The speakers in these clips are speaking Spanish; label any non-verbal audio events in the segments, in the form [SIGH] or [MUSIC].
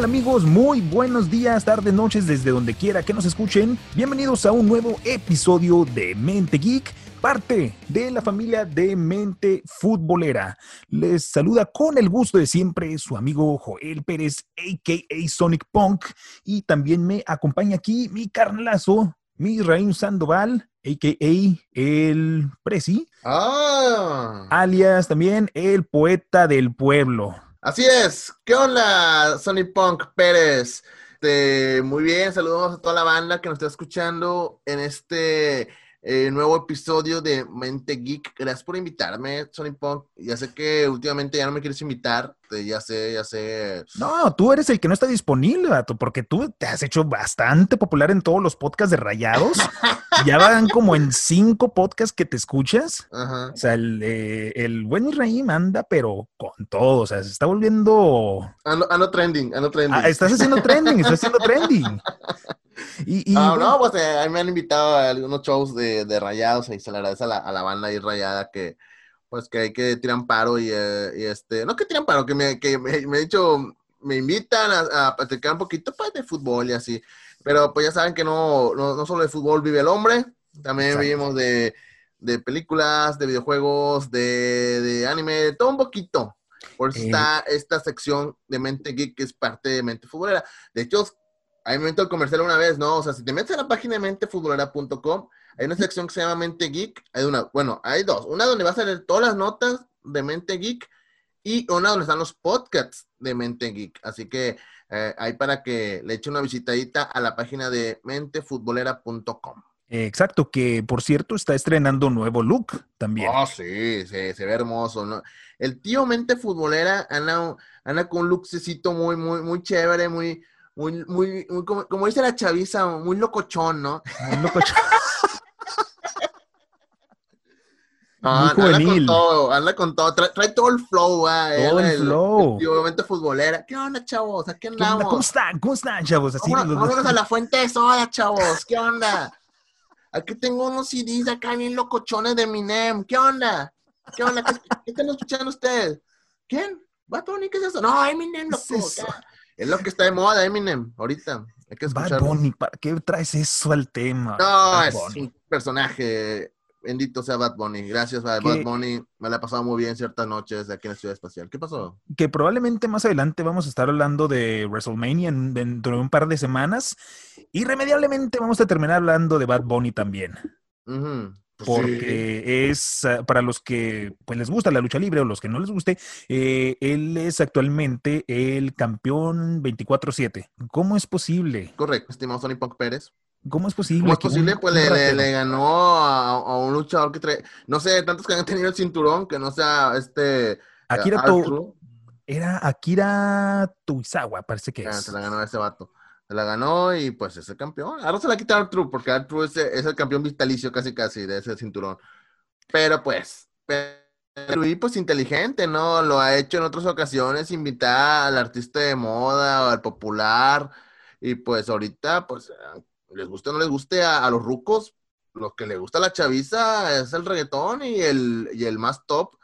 Hola, ¿qué tal amigos? Muy buenos días, tardes, noches, desde donde quiera que nos escuchen. Bienvenidos a un nuevo episodio de Mente Geek, parte de la familia de Mente Futbolera. Les saluda con el gusto de siempre su amigo Joel Pérez, a.k.a. Sonic Punk, y también me acompaña aquí mi carnalazo, mi Israel Sandoval, a.k.a. el Prezi, Ah, alias también el poeta del pueblo. Así es. ¿Qué onda, Sonny Punk Pérez? Este, muy bien, saludos a toda la banda que nos está escuchando en este eh, nuevo episodio de Mente Geek. Gracias por invitarme, Sonny Punk. Ya sé que últimamente ya no me quieres invitar. Eh, Ya sé, ya sé. No, tú eres el que no está disponible, vato, porque tú te has hecho bastante popular en todos los podcasts de Rayados. [LAUGHS] ya van como en cinco podcasts que te escuchas. Ajá. O sea, el, eh, el buen Israel anda, pero con todo. O sea, se está volviendo. Ando, trending, ando trending. Ah, estás haciendo trending, estás haciendo trending. [LAUGHS] Y, y, Ah, bueno, no, pues eh, ahí me han invitado a algunos shows de, de rayados y se le agradece a la, a la banda ahí rayada que pues que hay que tiran paro y, eh, y, este, no que tiran paro, que me, que me, me he dicho, me invitan a, a platicar un poquito pues de fútbol y así, pero pues ya saben que no, no, no solo de fútbol vive el hombre, también Exacto. vivimos de, de películas, de videojuegos, de, de anime, de todo un poquito. Por eso Eh. está esta sección de Mente Geek que es parte de Mente Futbolera. De hecho, Ahí me meto el comercial una vez, ¿no? O sea, si te metes a la página de mentefutbolera.com, hay una sección que se llama Mente Geek. Hay una, bueno, hay dos. Una donde vas a leer todas las notas de Mente Geek y una donde están los podcasts de Mente Geek. Así que eh, ahí para que le eche una visitadita a la página de mentefutbolera.com. exacto, que por cierto está estrenando nuevo look también. Oh, sí, se, se ve hermoso, ¿no? El tío Mente Futbolera anda, anda con un luxecito muy, muy, muy chévere, muy, muy, muy, muy como, como dice la chaviza, muy locochón, ¿no? Muy loco. No, Muy anda juvenil. con todo, anda con todo, trae, trae todo el flow, ah, Todo el flow. tío Mente Futbolera. ¿Qué onda, chavos? ¿A qué andamos? ¿Cómo están? ¿Cómo están, chavos? Así, Vámonos, los- a la [LAUGHS] fuente de soda, chavos. ¿Qué onda? Aquí tengo unos CDs acá bien locochones de Eminem. ¿Qué onda? ¿Qué onda? ¿Qué, qué están escuchando ustedes? ¿Quién? ¿Bad Bunny? ¿Qué es eso? No, Eminem, loco. ¿Qué es eso? Es lo que está de moda, Eminem, ahorita. Hay que Bad. Bunny, ¿para qué traes eso al tema? No, Bad es Bunny. un personaje. Bendito sea Bad Bunny. Gracias a. Bad Bunny. Me la he pasado muy bien ciertas noches aquí en la Ciudad Espacial. ¿Qué pasó? que probablemente más adelante vamos a estar hablando de WrestleMania en- dentro de un par de semanas. Irremediablemente vamos a terminar hablando de Bad Bunny también. Pues Porque es ah, para los que pues, les gusta la lucha libre o los que no les guste, eh, él es actualmente el campeón 24-7. ¿Cómo es posible? Correcto, estimado Sonny Punk Pérez. ¿Cómo es posible? ¿Cómo es un- posible? Pues un le, le- ratero- le ganó a, a un luchador que trae, no sé, tantos que han tenido el cinturón, que no sea este... Akira To-. Era Akira Tuizawa, parece que Ah, es. se la ganó ese vato. La ganó y pues es el campeón. Ahora se la quita R-Truth, porque R-Truth es, es el campeón vitalicio casi casi de ese cinturón. Pero pues, pero y pues inteligente, ¿no? Lo ha hecho en otras ocasiones, invitar al artista de moda o al popular. Y pues ahorita, pues, les guste o no les guste a, a los rucos, lo que le gusta a la chaviza es el reggaetón y el, y el más top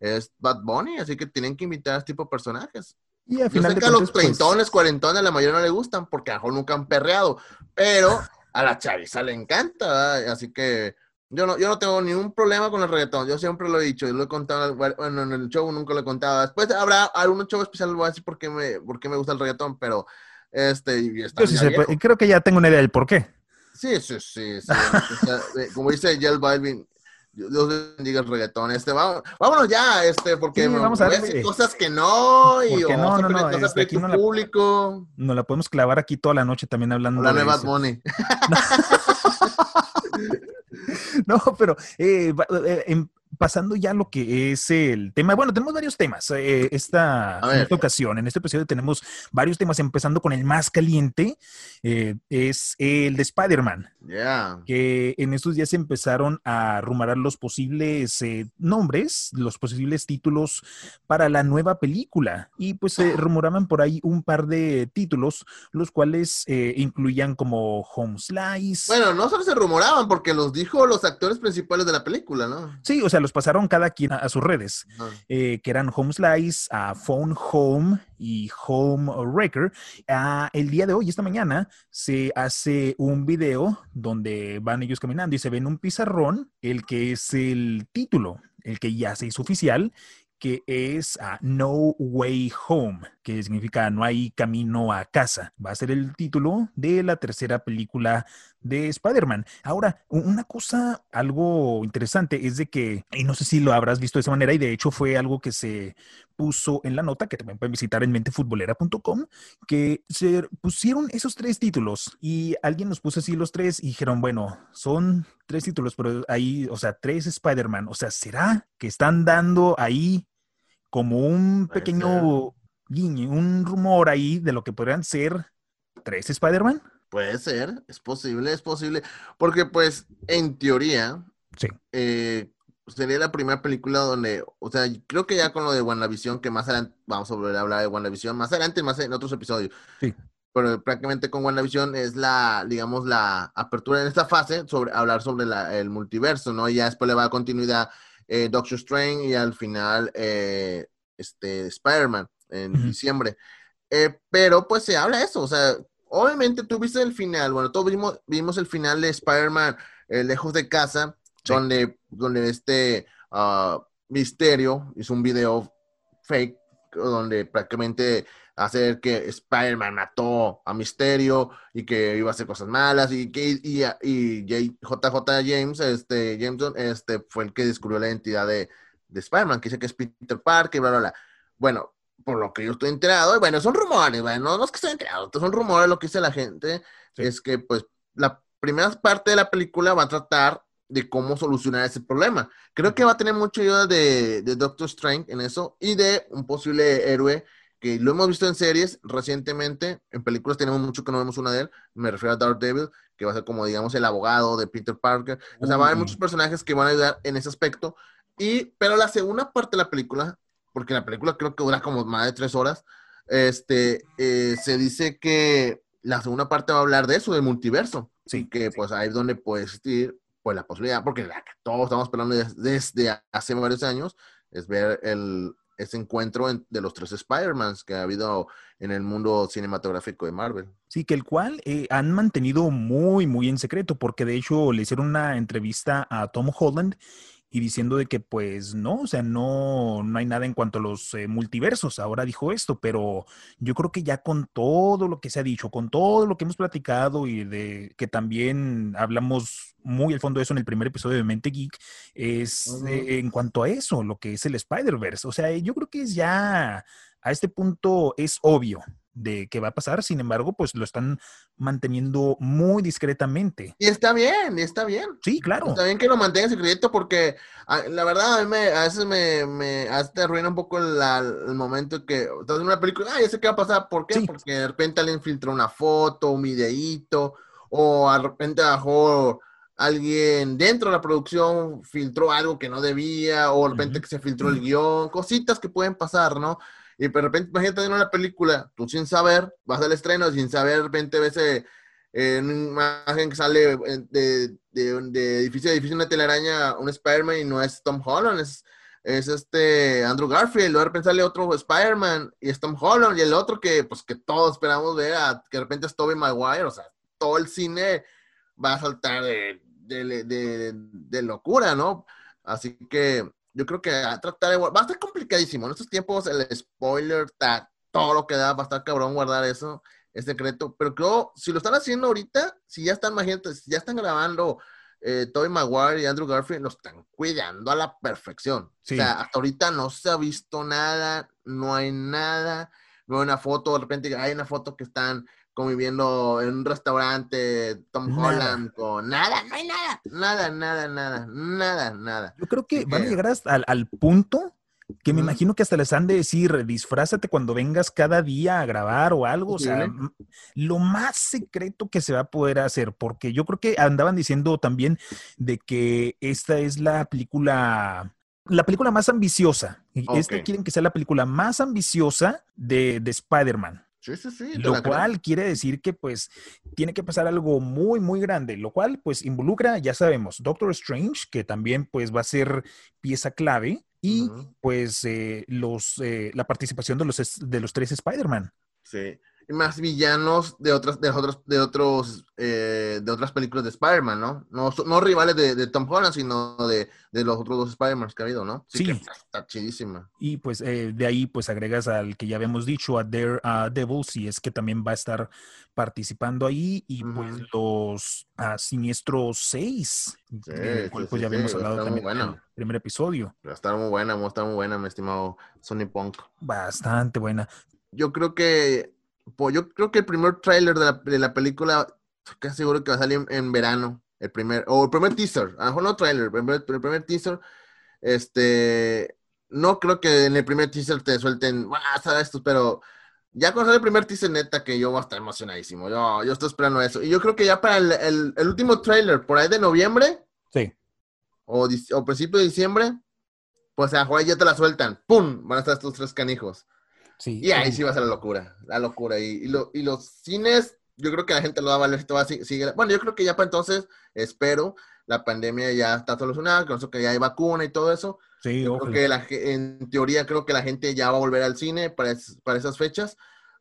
es Bad Bunny, así que tienen que invitar a este tipo de personajes. Y al Yo final sé de que a los pues, treintones, cuarentones, la mayoría no le gustan porque a lo mejor nunca han perreado, pero a la chaviza le encanta, ¿verdad? así que yo no, yo no tengo ningún problema con el reggaetón, yo siempre lo he dicho, yo lo he contado, bueno, en el show nunca lo he contado, después habrá algún show especial, voy a decir por qué me, por qué me gusta el reggaetón, pero este, y está yo sí sé, pues, creo que ya tengo una idea del por qué. Sí, sí, sí, sí. [LAUGHS] O sea, como dice Yel Balvin, Dios bendiga el reggaetón. Este, vámonos, vámonos ya, este, porque Sí, vamos a voy a darle. decir cosas que no, y o no, no, no, a este, aquí no la- público. Nos la podemos clavar aquí toda la noche también hablando La de eso. Money. [LAUGHS] No, pero eh, va- eh, em- pasando ya a lo que es el tema. Bueno, tenemos varios temas. eh, esta, en esta ocasión, en este episodio tenemos varios temas, empezando con el más caliente, eh, es el de Spider-Man, Ya. que en estos días empezaron a rumorar los posibles eh, nombres, los posibles títulos para la nueva película. Y pues se rumoraban por ahí un par de títulos, los cuales incluían como Home Slice. Bueno, no solo se rumoraban porque los dijo los actores principales de la película, ¿no? Sí, o sea, los pasaron cada quien a, sus redes, eh, que eran Home Slice, a Phone Home y Home Wrecker. Ah, el día de hoy, esta mañana, se hace un video donde van ellos caminando y se ven un pizarrón, el que es el título, el que ya se hizo oficial, que es ah, No Way Home, que significa No hay camino a casa. Va a ser el título de la tercera película de Spider-Man. Ahora, una cosa, algo interesante es de que, y no sé si lo habrás visto de esa manera, y de hecho fue algo que se puso en la nota, que también pueden visitar en mentefutbolera.com, que se pusieron esos tres títulos y alguien nos puso así los tres y dijeron, bueno, son tres títulos, pero ahí, o sea, tres Spider-Man, o sea, ¿será que están dando ahí como un pequeño guiño, un rumor ahí de lo que podrían ser tres Spider-Man. Puede ser, es posible, es posible, porque pues en teoría sí. Eh, sería la primera película donde, o sea, creo que ya con lo de WandaVision, que más adelante vamos a volver a hablar de WandaVision, más adelante, más en otros episodios. Sí. Pero prácticamente con WandaVision es la, digamos, la apertura en esta fase sobre hablar sobre el multiverso, ¿no? Y ya después le va a continuidad eh, Doctor Strange y al final eh, este, Spider-Man en diciembre. Eh, pero pues se habla eso, o sea, obviamente tú viste el final, bueno, todos vimos, vimos el final de Spider-Man lejos de casa, donde, donde este uh, Misterio hizo un video fake donde prácticamente hacer que Spider-Man mató a Misterio y que iba a hacer cosas malas y que y, y, JJ James, este Jameson, este fue el que descubrió la identidad de, de Spider-Man, que dice que es Peter Parker, bla, bla, bla. Bueno, por lo que yo estoy enterado, y bueno, son rumores, bueno, no es que estoy enterado, son rumores, lo que dice la gente, es que pues la primera parte de la película va a tratar de cómo solucionar ese problema. Creo que va a tener mucha ayuda de, de Doctor Strange en eso y de un posible héroe que lo hemos visto en series recientemente, en películas tenemos mucho que no vemos una de él, me refiero a Daredevil, que va a ser como, digamos, el abogado de Peter Parker, o sea, va a haber muchos personajes que van a ayudar en ese aspecto, y, pero la segunda parte de la película, porque la película creo que dura como más de tres horas, este, eh, se dice que la segunda parte va a hablar de eso, del multiverso, sí, que pues ahí es donde puede existir pues la posibilidad, porque la que todos estamos esperando desde hace varios años, es ver el, ese encuentro de los tres Spider-Mans que ha habido en el mundo cinematográfico de Marvel. Sí, que el cual eh, han mantenido muy, muy en secreto, porque de hecho le hicieron una entrevista a Tom Holland y diciendo de que pues no, o sea, no, no hay nada en cuanto a los eh, multiversos. Ahora dijo esto, pero yo creo que ya con todo lo que se ha dicho, con todo lo que hemos platicado y de que también hablamos muy al fondo de eso en el primer episodio de Mente Geek, es eh, en cuanto a eso, lo que es el Spider-Verse. O sea, yo creo que es ya a este punto es obvio de qué va a pasar, sin embargo, pues lo están manteniendo muy discretamente. Y está bien, y está bien. Sí, claro. Está bien que lo mantengan secreto porque ah, la verdad a, mí me, a veces me, me te arruina un poco el momento que estás en una película, ah, ya sé qué va a pasar, ¿por qué? Porque de repente alguien filtró una foto, un videíto, o de repente bajó alguien dentro de la producción filtró algo que no debía, o de repente que se filtró el guion, cositas que pueden pasar, ¿no? Y de repente, imagínate en una película, tú sin saber, vas al estreno, sin saber, de repente ves eh, una imagen que sale de, de, de, edificio a edificio una telaraña, un Spider-Man y no es Tom Holland, es, es este Andrew Garfield, luego de repente sale otro Spider-Man y es Tom Holland, y el otro que pues que todos esperamos ver, que de repente es Tobey Maguire, o sea, todo el cine va a saltar de, de, de locura, ¿no? Así que yo creo que a tratar de va a estar complicadísimo. En estos tiempos el spoiler, está todo lo que da, va a estar cabrón guardar eso, es secreto. Pero creo, si lo están haciendo ahorita, si ya están, imagínate, si ya están grabando eh, Tobey Maguire y Andrew Garfield, lo están cuidando a la perfección. O sea, hasta ahorita no se ha visto nada, no hay nada, no hay una foto, de repente hay una foto que están conviviendo en un restaurante, Tom Holland, con nada, no hay nada, nada, nada, nada, nada, nada. Yo creo que van a llegar hasta al, punto que me imagino que hasta les han de decir, disfrázate cuando vengas cada día a grabar o algo, o sea, lo más secreto que se va a poder hacer, porque yo creo que andaban diciendo también de que esta es la película la película más ambiciosa. Esta quieren que sea la película más ambiciosa de, de Spider-Man. Sí, sí, sí. Lo cual quiere decir que pues tiene que pasar algo muy, muy grande, lo cual pues involucra, ya sabemos, Doctor Strange, que también pues va a ser pieza clave, y pues eh, los, eh, la participación de los, de los tres Spider-Man. Sí. Más villanos de otras, de otros, de otros, eh, de otras películas de Spider-Man, ¿no? No, no rivales de, de Tom Holland, sino de, de los otros dos Spider-Man que ha habido, ¿no? Sí. que está, está chidísima. Y pues eh, de ahí pues agregas al que ya habíamos dicho, a Daredevil, si es que también va a estar participando ahí, y pues los ah, Siniestros 6, Sí, del cual sí, pues ya habíamos a hablado también en el primer episodio. Va a estar muy buena, va a estar muy buena, mi estimado Sony Punk. Bastante buena. Yo creo que, pues, yo creo que el primer tráiler de la, de la película, casi seguro que va a salir en, en verano. El primer, o el primer teaser, a lo mejor no tráiler, el primer, el primer teaser, este, no creo que en el primer teaser te suelten, "Ah, ¿sabes esto? Pero ya cuando sale el primer teaser, neta, que yo voy a estar emocionadísimo. Yo, yo estoy esperando eso. Y yo creo que ya para el, el- el último tráiler, por ahí de noviembre, Sí. o, o principio de diciembre, pues a lo mejor ya te la sueltan. ¡Pum! Van a estar estos tres canijos. Sí. Y ahí sí va a ser la locura, la locura. Y, y, lo- y los cines, yo creo que la gente lo va a valer. va a si- sigue- Bueno, yo creo que ya para entonces, espero, la pandemia ya está solucionada, con eso que ya hay vacuna y todo eso. Sí, Yo creo que la, en teoría creo que la gente ya va a volver al cine para, es- para esas fechas.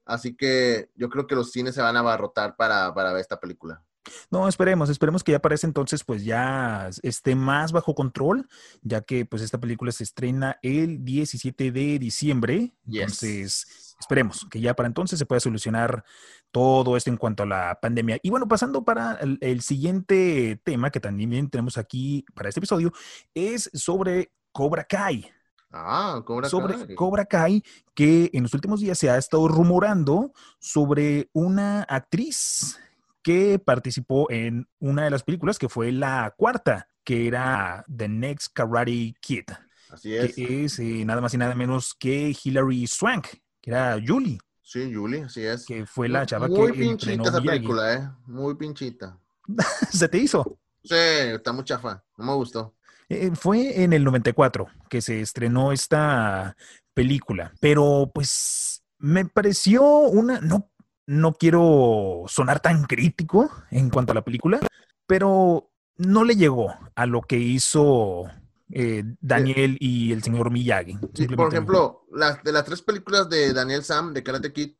Así que yo creo que los cines se van a abarrotar para, para ver esta película. No, esperemos, esperemos que ya para ese entonces pues ya esté más bajo control, ya que pues esta película se estrena el 17 de diciembre. Yes. Entonces, esperemos que ya para entonces se pueda solucionar todo esto en cuanto a la pandemia. Y bueno, pasando para el, el siguiente tema que también tenemos aquí para este episodio, es sobre Cobra Kai. Ah, Cobra sobre Kai. Cobra Kai, que en los últimos días se ha estado rumorando sobre una actriz que participó en una de las películas que fue la cuarta, que era The Next Karate Kid, Así es. que es eh, nada más y nada menos que Hilary Swank, que era Julie, Sí, Julie, así es. que fue la chava Muy que pinchita entrenó esa Miyagi. película, ¿eh? Muy pinchita. [LAUGHS] ¿Se te hizo? Sí, está muy chafa. No me gustó. Eh, fue en el 94 que se estrenó esta película, pero pues me pareció una, no, no quiero sonar tan crítico en cuanto a la película, pero no le llegó a lo que hizo eh, Daniel y el señor Miyagi. Sí, por ejemplo, las de las tres películas de Daniel Sam, de Karate Kid,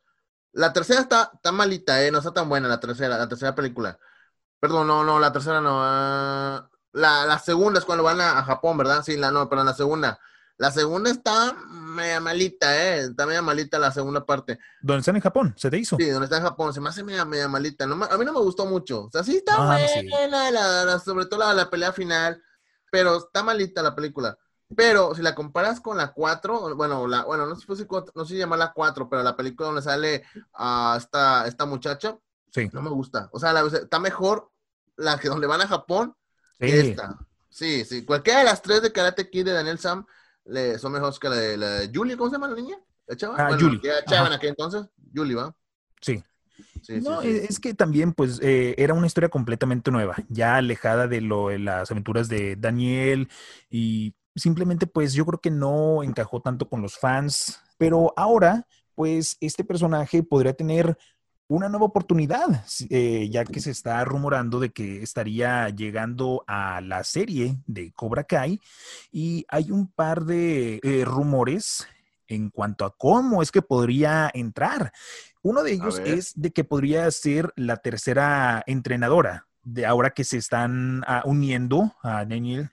la tercera está, está malita, ¿eh? No está tan buena la tercera, la tercera película. Perdón, no, no, la tercera no. ah, la, la segunda es cuando van a, a Japón, ¿verdad? Sí, la no, pero la segunda. La segunda está media malita, ¿eh? Está media malita la segunda parte. ¿Dónde están en Japón? ¿Se te hizo? Sí, donde está en Japón, se me hace media, media malita. No a mí no me gustó mucho. O sea, sí está Ah, buena, sí. la- la- sobre todo la, la pelea final, pero está malita la película. Pero si la comparas con la 4, bueno, la, bueno, no sé, si- no sé si llamarla 4, pero la película donde sale a esta, esta muchacha, Sí. no me gusta. O sea, la- está mejor la que donde van a Japón Sí. que esta. Sí, sí. Cualquiera de las tres de Karate Kid de Daniel Sam le, son mejores que la de, la de Julie. ¿Cómo se llama la niña? ¿La chava? Ah, Bueno, Julie. era chava en aquel entonces. Julie, ¿va? Sí. No, sí. es que también, pues, eh, era una historia completamente nueva, ya alejada de lo de las aventuras de Daniel y simplemente, pues, yo creo que no encajó tanto con los fans, pero ahora, pues, este personaje podría tener una nueva oportunidad, eh, ya que se está rumorando de que estaría llegando a la serie de Cobra Kai y hay un par de eh, rumores en cuanto a cómo es que podría entrar. Uno de ellos es de que podría ser la tercera entrenadora, de ahora que se están ah, uniendo a Daniel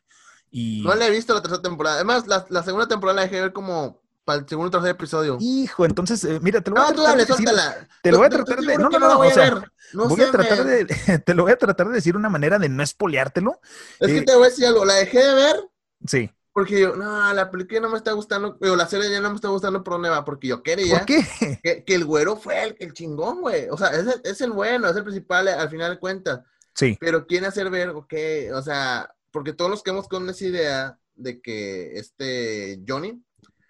y... No le he visto la tercera temporada. Además, la, la segunda temporada la dejé de ver como para el segundo o tercer episodio. Hijo, entonces, eh, mira, te lo voy a No, tú tratar dale, de decir- te lo voy a tratar de- no, no, no, voy o a sea, voy a tratar de, [LAUGHS] te lo voy a tratar de decir una manera de no espoleártelo. Es que eh, te voy a decir algo. La dejé de ver Sí. porque yo, no, la película no me está gustando. O la serie ya no me está gustando por dónde va. Porque yo quería ¿Por qué? que, que el güero fue el, el chingón, güey. O sea, es el, es el bueno, es el principal al final de cuentas. Sí, Pero quiere hacer ver, ok, o sea, porque todos los que hemos con esa idea de que este Johnny,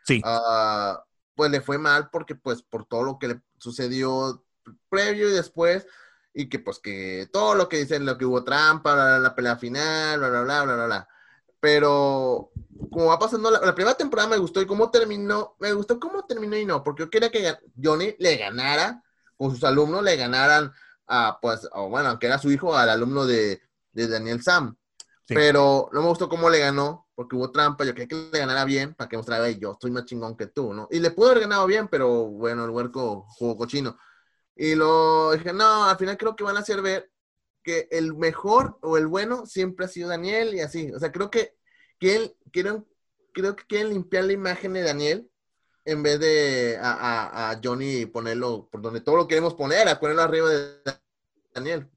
sí, ah, pues le fue mal porque pues por todo lo que le sucedió previo y después, y que pues que todo lo que dicen, lo que hubo trampa, la, la pelea final, bla, bla, bla, bla, bla, bla. Pero como va pasando, la, la primera temporada me gustó y cómo terminó, me gustó cómo terminó y no, porque yo quería que Johnny le ganara con sus alumnos le ganaran a, pues, o bueno, aunque era su hijo, al alumno de, de Daniel Sam. Sí. Pero no me gustó cómo le ganó, porque hubo trampa. Yo quería que le ganara bien para que mostrara, "Ey, yo estoy más chingón que tú, ¿no? Y le pudo haber ganado bien, pero bueno, el huerco jugó cochino. Y lo dije, no, al final creo que van a hacer ver que el mejor o el bueno siempre ha sido Daniel y así. O sea, creo que quieren, quieren, creo que quieren limpiar la imagen de Daniel en vez de a, Johnny ponerlo por donde todo lo queremos poner, a ponerlo arriba de Daniel.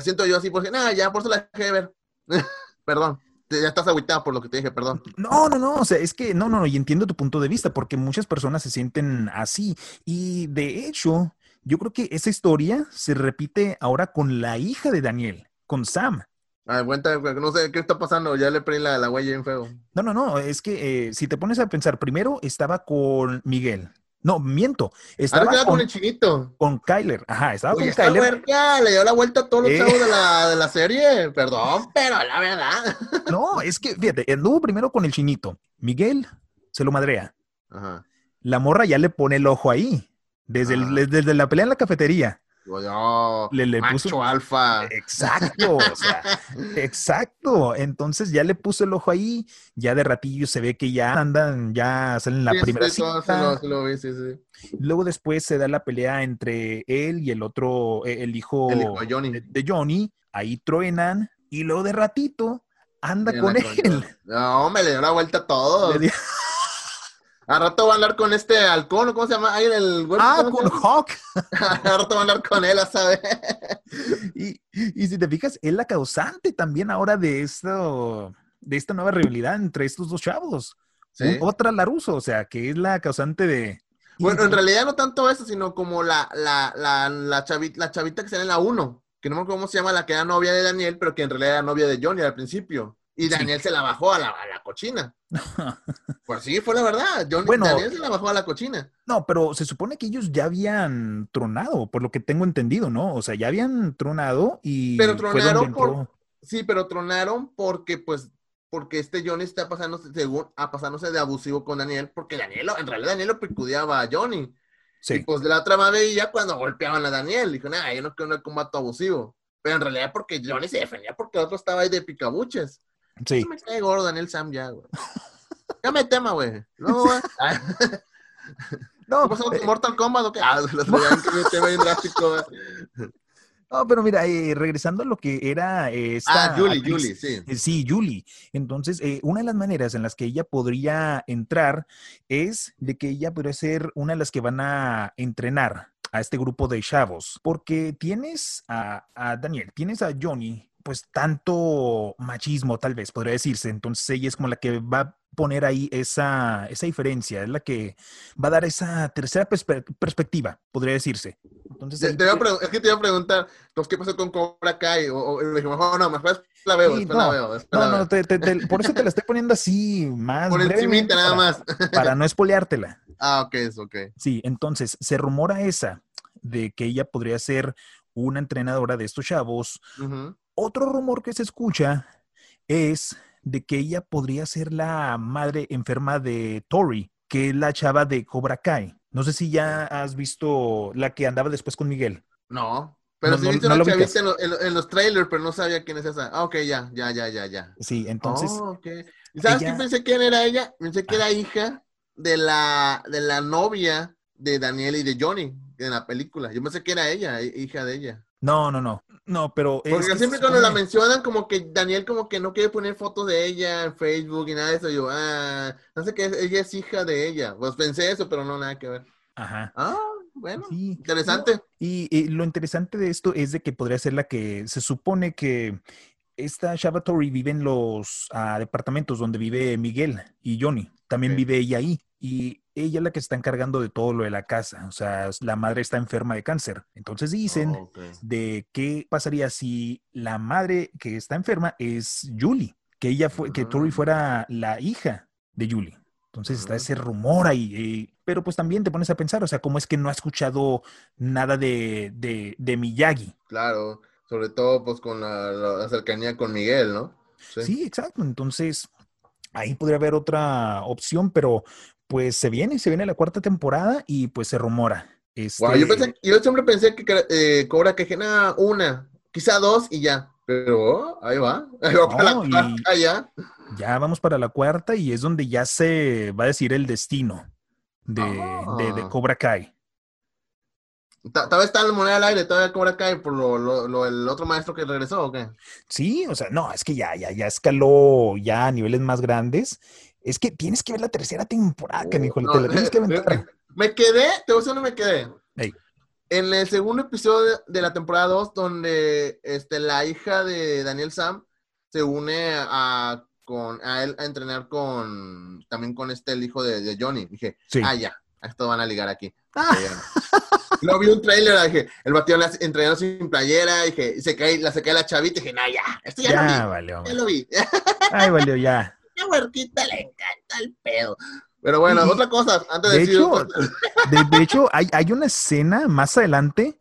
Siento yo así, porque nada, ya por eso la dejé de ver. [LAUGHS] perdón, ya estás agüitado por lo que te dije, perdón. No, no, no, o sea, es que no, no, no, y entiendo tu punto de vista, porque muchas personas se sienten así. Y de hecho, yo creo que esa historia se repite ahora con la hija de Daniel, con Sam. A ver, cuenta, no sé qué está pasando, ya le prendí la, la huella bien feo. No, no, no, es que eh, si te pones a pensar, primero estaba con Miguel. No, miento, estaba con con, el chinito. con Kyler. Ajá, estaba Oye, con Kyler. huerca le dio la vuelta a todos los Eh. chavos de la, de la serie. Perdón, pero la verdad. [LAUGHS] No, es que, fíjate, anduvo primero con el chinito. Miguel se lo madrea. Ajá. La morra ya le pone el ojo ahí. Desde, el- Ah. desde la pelea en la cafetería. Yo, Le- le macho puso- alfa. Exacto, o sea, [LAUGHS] exacto. Entonces ya le puso el ojo ahí, ya de ratillo se ve que ya andan, ya salen la Sí, primera sí, lo, lo sí. Luego después se da la pelea entre él y el otro, eh, el hijo, El hijo de Johnny. de, de Johnny. Ahí truenan y luego de ratito anda Bien, con él. No, me le dio la vuelta a todo. [LAUGHS] A rato va a hablar con este halcón, ¿o ¿cómo se llama? Ahí el güey, ah, ¿cómo con? Hawk. [LAUGHS] A rato va a hablar con él, a saber. Y, y si te fijas, es la causante también ahora de esto, de esta nueva rivalidad entre estos dos chavos. Sí. Otra Laruso, o sea, que es la causante de. Bueno, en realidad no tanto eso, sino como la, la, la, la, chavita, la chavita que sale en la 1, que no me acuerdo cómo se llama, la que era novia de Daniel, pero que en realidad era novia de Johnny al principio. Y Sí. Daniel se la bajó a la, a la cochina. Pues sí, fue la verdad. Johnny, Bueno. Daniel se la bajó a la cochina. No, pero se supone que ellos ya habían tronado, por lo que tengo entendido, ¿no? O sea, ya habían tronado y. Pero tronaron por- Sí, pero tronaron porque, pues, porque este Johnny está pasándose, según, a pasándose de abusivo con Daniel, porque Daniel, en realidad Daniel lo percudiaba a Johnny. Y Sí, pues de la otra más veía cuando golpeaban a Daniel. Dijo, nah, yo no quiero un combate abusivo. Pero en realidad porque Johnny se defendía porque el otro estaba ahí de picabuches. Sí. Se me cae gordo Daniel Sam ya, güey. Cámbiate tema, güey. No, güey. [LAUGHS] Ah, No, ¿Qué pasó eh, con Mortal Kombat o qué? Ah, que mi tema bien drástico, güey. no, pero mira, eh, regresando a lo que era eh, esta Ah, Julie, actriz- Julie, sí. Eh, Sí, Julie. Entonces, una de las maneras en las que ella podría entrar es de que ella podría ser una de las que van a entrenar a este grupo de chavos, porque tienes a, a Daniel, tienes a Johnny, pues tanto machismo tal vez, podría decirse. Entonces, ella es como la que va a poner ahí esa, esa diferencia, es la que va a dar esa tercera perspe- perspectiva, podría decirse. Entonces, ahí- te es que te iba a preguntar, entonces, ¿qué pasó con Cobra Kai? O, o- y dije, mejor no, mejor la veo, Sí, después no, la veo, después la no, veo. no, te- te- por eso te la [LAUGHS] estoy poniendo así más Por encimita nada para- más. para no espoleártela. Ah, ok, es ok. Sí, entonces se rumora esa de que ella podría ser una entrenadora de estos chavos. Ujú. Otro rumor que se escucha es de que ella podría ser la madre enferma de Tori, que es la chava de Cobra Kai. No sé si ya has visto la que andaba después con Miguel. No, pero No, sí no- viste no una chavita en, lo- en lo- en los trailers, pero no sabía quién es esa. Ah, ok, ya, ya, ya, ya, ya. Sí, entonces, Oh, ok. ¿Y sabes ella- quién pensé quién era ella? Pensé que era hija de la, de la novia de Daniel y de Johnny en la película. Yo pensé que era ella, hi- hija de ella. no, no, no. No, pero Porque que siempre cuando la mencionan, como que Daniel como que no quiere poner fotos de ella en Facebook y nada de eso. Yo, ah, no sé qué, ella es hija de ella. Pues pensé eso, pero no nada que ver. Ajá. Ah, bueno, Sí. interesante. Y, y lo interesante de esto es de que podría ser la que se supone que esta Shaba Tori vive en los ah, departamentos donde vive Miguel y Johnny. También vive ella ahí. Y ella es la que está encargando de todo lo de la casa. O sea, la madre está enferma de cáncer. Entonces dicen Ok. de qué pasaría si la madre que está enferma es Julie. Que ella fue, que Tori Ah. fuera la hija de Julie. Entonces está Ah. ese rumor ahí. eh, pero pues también te pones a pensar, o sea, ¿cómo es que no ha escuchado nada de, de, de Miyagi? Claro, sobre todo pues con la, la cercanía con Miguel, ¿no? Sí. exacto. Entonces ahí podría haber otra opción, pero pues se viene, se viene la cuarta temporada y pues se rumora Este, Wow, yo, pensé, yo siempre pensé que eh, Cobra Kai, nada, una, quizá dos y ya. Pero oh, ahí va. [LAUGHS] Ahí va para No, la y- cuarta ya. ya vamos para la cuarta y es donde ya se va a decir el destino de, de, de Ah. Cobra Kai. Todavía está la moneda al aire, todavía Cobra Kai por lo, lo, lo- el otro maestro que regresó, ¿o qué? Sí, o sea, no, es que ya, ya, ya escaló ya a niveles más grandes. Es que tienes que ver la tercera temporada, canijo, No, te la tienes que aventar. Me quedé, te voy a decir dónde me quedé. En el segundo episodio de la temporada 2, donde este, la hija de Daniel Sam se une a, con, a él a entrenar con también con este el hijo de, de Johnny. Dije, Sí. ah, ya, esto van a ligar aquí. Ah. Luego vi un trailer, dije, el batión entrenando sin playera, dije, y se cae, la se cae la chavita, dije, no, ya, esto ya, Ya, lo vi, vale, ya lo vi. Ay, valió, ya. A huerquita le encanta el pedo. Pero bueno, Y- otra cosa, antes de, de decir hecho, [LAUGHS] De, de hecho, hay, hay una escena más adelante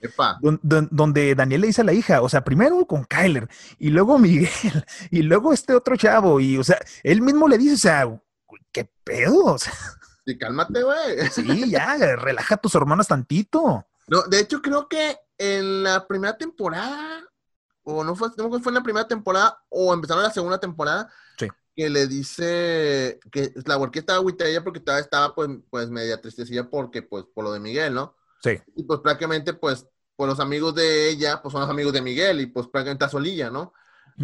donde Daniel le dice a la hija, o sea, primero con Kyler y luego Miguel y luego este otro chavo y, o sea, él mismo le dice, o sea, ¿qué pedo? O sea, Sí, cálmate, güey. sí, ya, relaja tus hormonas tantito. No, de hecho, creo que en la primera temporada, o no fue, no fue en la primera temporada, o empezaron la segunda temporada. Que le dice que la huerquita estaba agüita ella porque todavía estaba, pues, pues, media tristecilla porque, pues, por lo de Miguel, ¿no? Sí, Y pues prácticamente, pues, pues los amigos de ella, pues son los amigos de Miguel, y pues prácticamente está solilla, ¿no?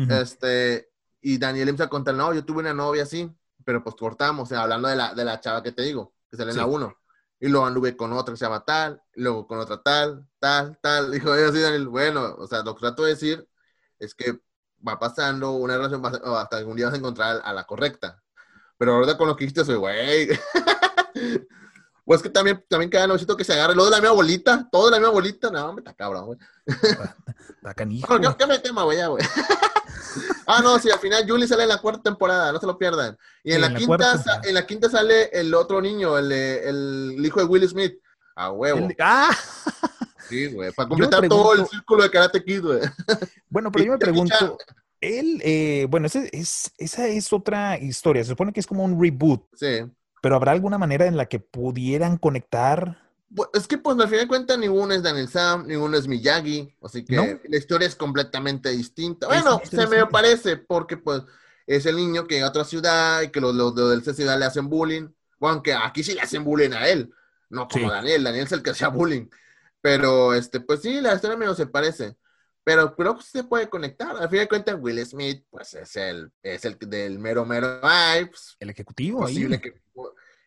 Este, y Daniel empieza a contar, no, yo tuve una novia así, pero pues cortamos, o sea, hablando de la, de la chava que te digo, que sale en Sí. la 1. Y luego anduve con otra que se llama tal, y luego con otra tal, tal, tal. Dijo así, Daniel, bueno, o sea, lo que trato de decir es que va pasando una relación, hasta algún día vas a encontrar a la correcta. Pero ahorita con lo que dijiste, soy, güey. [LAUGHS] Pues que también, también cada novicito que se agarre, lo de la misma bolita, todo de la misma bolita, no, me está cabrón, güey. [LAUGHS] está canijo. Bueno, ¿qué, qué me tema, güey, [LAUGHS] ah, no, sí, al final Julie sale en la cuarta temporada, no se lo pierdan. Y en, Sí, la, en la quinta, sa- en la quinta sale el otro niño, el, el, hijo de Will Smith. A huevo. El- ah, Sí, güey, para completar todo el pregunto- círculo de Karate Kid, güey. [LAUGHS] bueno, pero yo me pregunto, él, eh, bueno, ese es, esa es otra historia, se supone que es como un reboot, Sí. pero ¿habrá alguna manera en la que pudieran conectar? Es que, pues, al final de cuentas, ninguno es Daniel Sam, ninguno es Miyagi, así que ¿No? la historia es completamente distinta. Bueno, se me parece, porque, pues, es el niño que llega a otra ciudad y que los, los, los de esa ciudad le hacen bullying. Bueno, aunque aquí sí le hacen bullying a él, no como Sí. Daniel, Daniel es el que hacía bullying. Pero, este, pues sí, la historia medio se parece. Pero creo que se puede conectar. Al fin de cuentas, Will Smith, pues, es el, es el del mero, mero, ay, pues, El ejecutivo ahí. que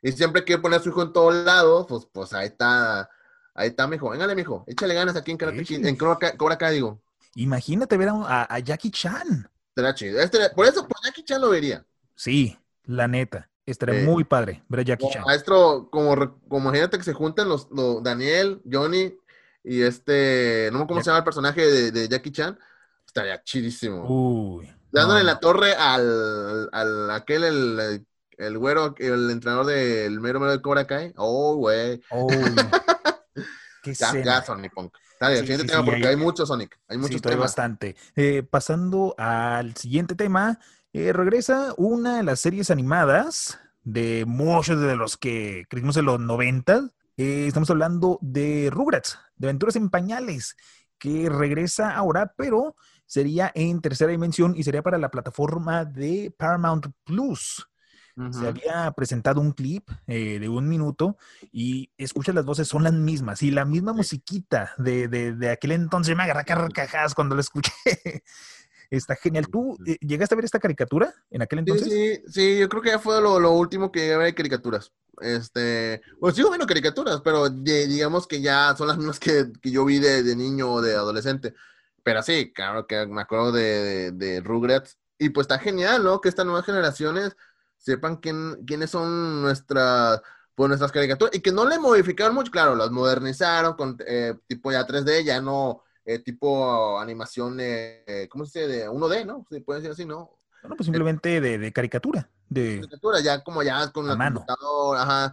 y siempre quiere poner a su hijo en todos lados, pues, pues ahí está, ahí está, mijo. Véngale, mijo, échale ganas aquí en Karate Kid, en Cobra Cobra Kai, digo. Imagínate ver a, Jackie Chan. Será chido. Este- por eso, pues Jackie Chan lo vería. Sí, la neta. Estaría muy padre ver a Jackie Como Chan. maestro, como, como imagínate que se juntan los, los Daniel, Johnny y este, no me cómo se llama el personaje de, de Jackie Chan. Estaría chidísimo. Uy. Dándole no. la torre al, al aquel, el, el güero, el entrenador del mero mero de Cobra Kai. Oh, güey. Oh, [LAUGHS] qué Ya, ya, Sonic Punk. Dale, Sí, el siguiente sí, tema, sí, porque hay mucho Sonic. Hay muchos temas. bastante. Eh, pasando al siguiente tema, eh, regresa una de las series animadas de muchos de los que crecimos en los 90. Eh, estamos hablando de Rugrats, de Aventuras en Pañales, que regresa ahora, pero sería en tercera dimensión y sería para la plataforma de Paramount Plus. Se había presentado un clip eh, de un minuto y escuchas las voces, son las mismas y la misma musiquita de, de, de aquel entonces me agarra a carcajadas cuando la escuché. [LAUGHS] Está genial. ¿Tú eh, llegaste a ver esta caricatura en aquel entonces? sí, sí, yo creo que ya fue lo, lo último que llegué a ver de caricaturas. Este, pues sigo viendo caricaturas, pero de- digamos que ya son las mismas que, que yo vi de, de niño o de adolescente. Pero sí, claro que me acuerdo de, de, de Rugrats. Y pues está genial, ¿no? Que estas nuevas generaciones sepan quién, quiénes son nuestras, pues nuestras caricaturas. Y que no le modificaron mucho, claro, las modernizaron con eh, tipo ya 3D, ya no eh, tipo animación, eh, ¿cómo se dice? De 1D, ¿no? Se puede decir así, ¿no? Bueno, pues simplemente de, de caricatura. De, caricatura, ya como ya con la mano. computadora, ajá,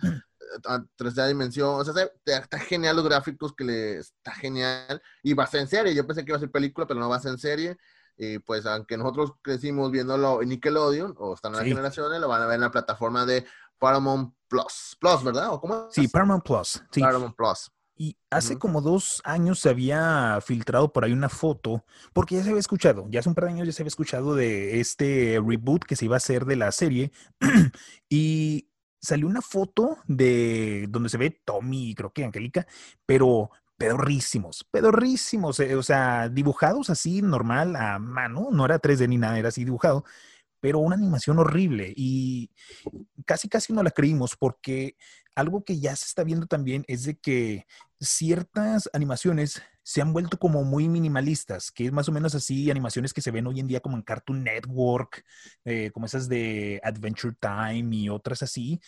a tercera dimensión, o sea, está genial los gráficos que le está genial y va a ser en serie, yo pensé que iba a ser película, pero no va a ser en serie, y pues aunque nosotros crecimos viéndolo en Nickelodeon, o están nuevas Sí. generaciones, lo van a ver en la plataforma de Paramount Plus, Plus, ¿verdad? ¿O cómo? es? sí, Paramount Plus. Sí. Paramount Plus. Y hace como dos años se había filtrado por ahí una foto, porque ya se había escuchado, ya hace un par de años ya se había escuchado de este reboot que se iba a hacer de la serie. [CLEARS THROAT] y salió una foto de donde se ve Tommy y creo que Angélica, pero pedorrísimos, pedorrísimos, eh, o sea, dibujados así normal a mano, no era 3D ni nada, era así dibujado, pero una animación horrible y casi casi no la creímos porque algo que ya se está viendo también es de que ciertas animaciones se han vuelto como muy minimalistas, que es más o menos así animaciones que se ven hoy en día como en Cartoon Network, eh, como esas de Adventure Time y otras así,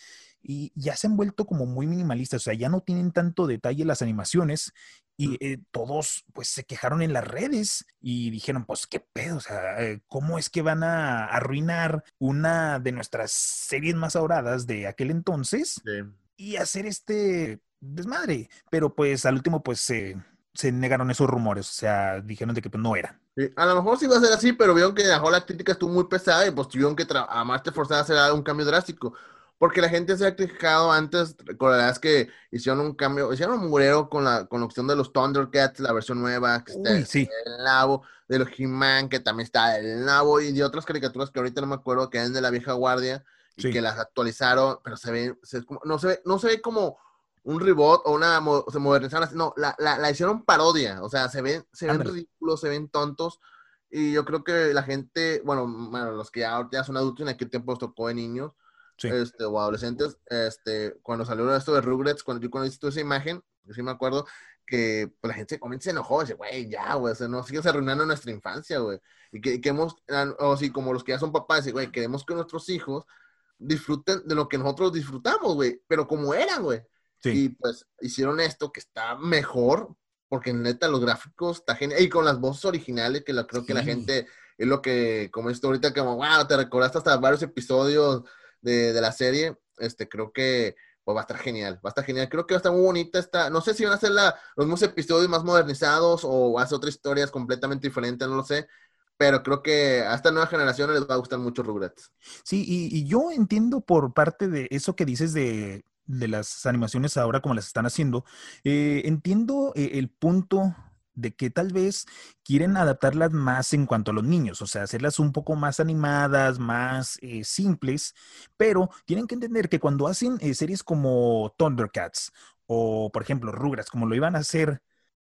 y ya se han vuelto como muy minimalistas, o sea, ya no tienen tanto detalle las animaciones y eh, todos pues se quejaron en las redes y dijeron, pues qué pedo, o sea, eh, ¿cómo es que van a arruinar una de nuestras series más adoradas de aquel entonces? Y hacer este desmadre. Pero pues al último pues se, se negaron esos rumores, o sea, dijeron de que pues, no era. a lo mejor sí iba a ser así, pero vieron que la crítica estuvo muy pesada y pues tuvieron que amarte forzar a hacer un cambio drástico. Porque la gente se ha quejado antes, recordarás que hicieron un cambio, hicieron un murero con la, con la opción de los Thundercats, la versión nueva, que está sí. el nabo, de los He-Man, que también está el nabo, y de otras caricaturas que ahorita no me acuerdo, que eran de la vieja guardia, y que las actualizaron, pero se ve, no, se ve no se ve como un reboot o una, se modernizaron, no, la, la, la, hicieron parodia, o sea, se ven, se ven ridículos, se ven tontos, y yo creo que la gente, bueno, bueno los que ya, ya son adultos en aquel tiempo les tocó de niños, este, o adolescentes, este, cuando salió esto de Rugrats, cuando yo cuando hice esa imagen, yo sí me acuerdo que pues, la gente se enojó, dice, güey, ya, güey, o no sigues arruinando nuestra infancia, güey, y que, que hemos, o sí, como los que ya son papás, güey, queremos que nuestros hijos disfruten de lo que nosotros disfrutamos, güey, pero como eran, güey. Y pues hicieron esto que está mejor, porque neta los gráficos está genial. Y con las voces originales, que lo, creo que la gente es lo que, como esto ahorita, como, wow, te recordaste hasta varios episodios de, de, la serie. Este, creo que pues, va a estar genial, va a estar genial. Creo que va a estar muy bonita esta. No sé si van a ser la, los mismos episodios más modernizados o ser otras historias completamente diferentes, no lo sé pero creo que a esta nueva generación les va a gustar mucho Rugrats. Sí, y, yo entiendo por parte de eso que dices de, de las animaciones ahora como las están haciendo, eh, entiendo eh, el punto de que tal vez quieren adaptarlas más en cuanto a los niños, o sea, hacerlas un poco más animadas, más eh, simples, pero tienen que entender que cuando hacen series como Thundercats o, por ejemplo, Rugrats, como lo iban a hacer,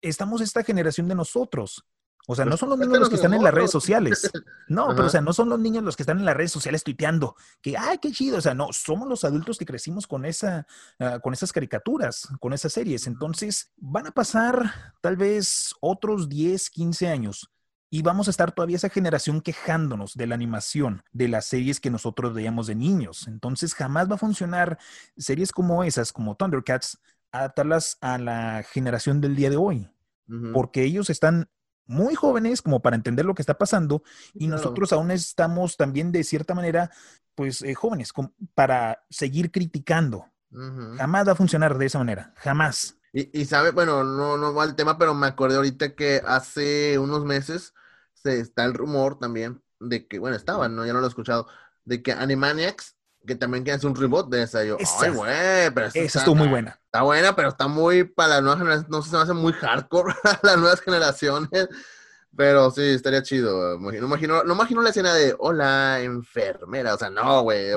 estamos esta generación de nosotros o sea, no son los niños los que están en las redes sociales. No, pero o sea, no son los niños los que están en las redes sociales tuiteando que, ay, qué chido. O sea, no, somos los adultos que crecimos con esa, ah, con esas caricaturas, con esas series. Entonces, van a pasar tal vez otros 10, 15 años y vamos a estar todavía esa generación quejándonos de la animación, de las series que nosotros veíamos de niños. Entonces, jamás va a funcionar series como esas, como Thundercats, adaptarlas a la generación del día de hoy. Porque ellos están muy jóvenes como para entender lo que está pasando y nosotros aún estamos también de cierta manera, pues eh, jóvenes para seguir criticando. Jamás va a funcionar de esa manera, jamás. Y, sabe, bueno, no, no va el tema, pero me acordé ahorita que hace unos meses se está el rumor también de que, bueno, estaba, ¿no? Ya no lo he escuchado, de que Animaniacs que también quiere hacer un reboot de esa. Yo, ay, güey, pero esa estuvo muy buena. Está buena, pero está muy para las nuevas generaciones. No sé, se me hace muy hardcore [LAUGHS] las nuevas generaciones. Pero sí, estaría chido. No imagino, no imagino la escena de hola, enfermera. O sea, no, güey.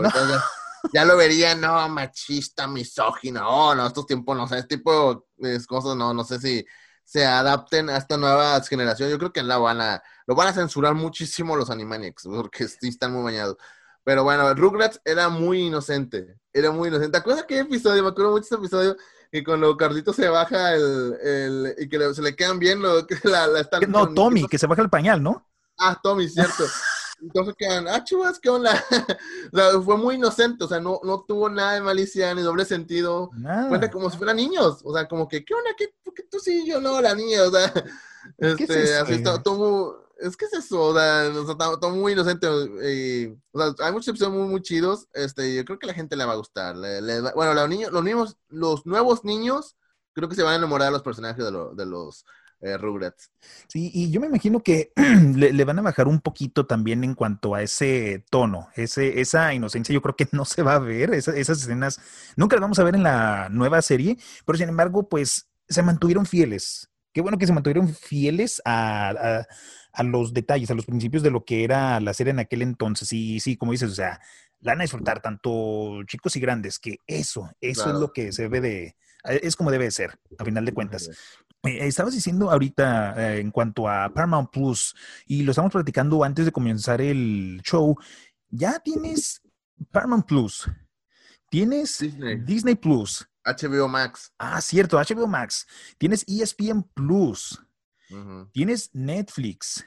Ya, lo vería, no, machista, misógino. Oh, no, estos tiempos, no, o sea, este tipo de cosas, no, no sé si se adapten a esta nueva generación. Yo creo que la van a, lo van a censurar muchísimo los Animaniacs, porque sí están muy bañados. Pero bueno, Rugrats era muy inocente. Era muy inocente. ¿Te acuerdas qué episodio? Me acuerdo mucho ese episodio. Y cuando Carlito se baja el, el y que se le quedan bien lo que la, la están. No, Tommy, que se baja el pañal, ¿no? Ah, Tommy, cierto. [LAUGHS] Entonces quedan, ah, chuvas, ¿qué onda? [LAUGHS] o sea, fue muy inocente, o sea, no, no tuvo nada de malicia ni doble sentido. Nada. Cuenta como si fueran niños, o sea, como que, ¿qué onda? ¿Qué, ¿Por qué tú sí, yo no, la niña? O sea, este, es así está, todo, es que es eso, o sea, está, muy inocente. Y, o sea, hay muchos episodios muy, muy chidos. Este, yo creo que la gente le va a gustar. bueno, los niños, los niños, los nuevos niños, creo que se van a enamorar de los personajes de, de los eh, Rugrats. Sí, y yo me imagino que [CLEARS THROAT] le, van a bajar un poquito también en cuanto a ese tono, ese, esa inocencia. Yo creo que no se va a ver, esas escenas nunca las vamos a ver en la nueva serie, pero sin embargo, pues se mantuvieron fieles. Qué bueno que se mantuvieron fieles a, los detalles, a los principios de lo que era la serie en aquel entonces. Y sí, como dices, o sea, la van a disfrutar tanto chicos y grandes, que eso, eso es lo que se debe de, es como debe ser, a final de cuentas. Eh, estabas diciendo ahorita eh, en cuanto a Paramount Plus, y lo estamos platicando antes de comenzar el show, ya tienes Paramount Plus, tienes Disney, Plus. HBO Max. Ah, cierto, HBO Max. Tienes ESPN Plus. Tienes Netflix.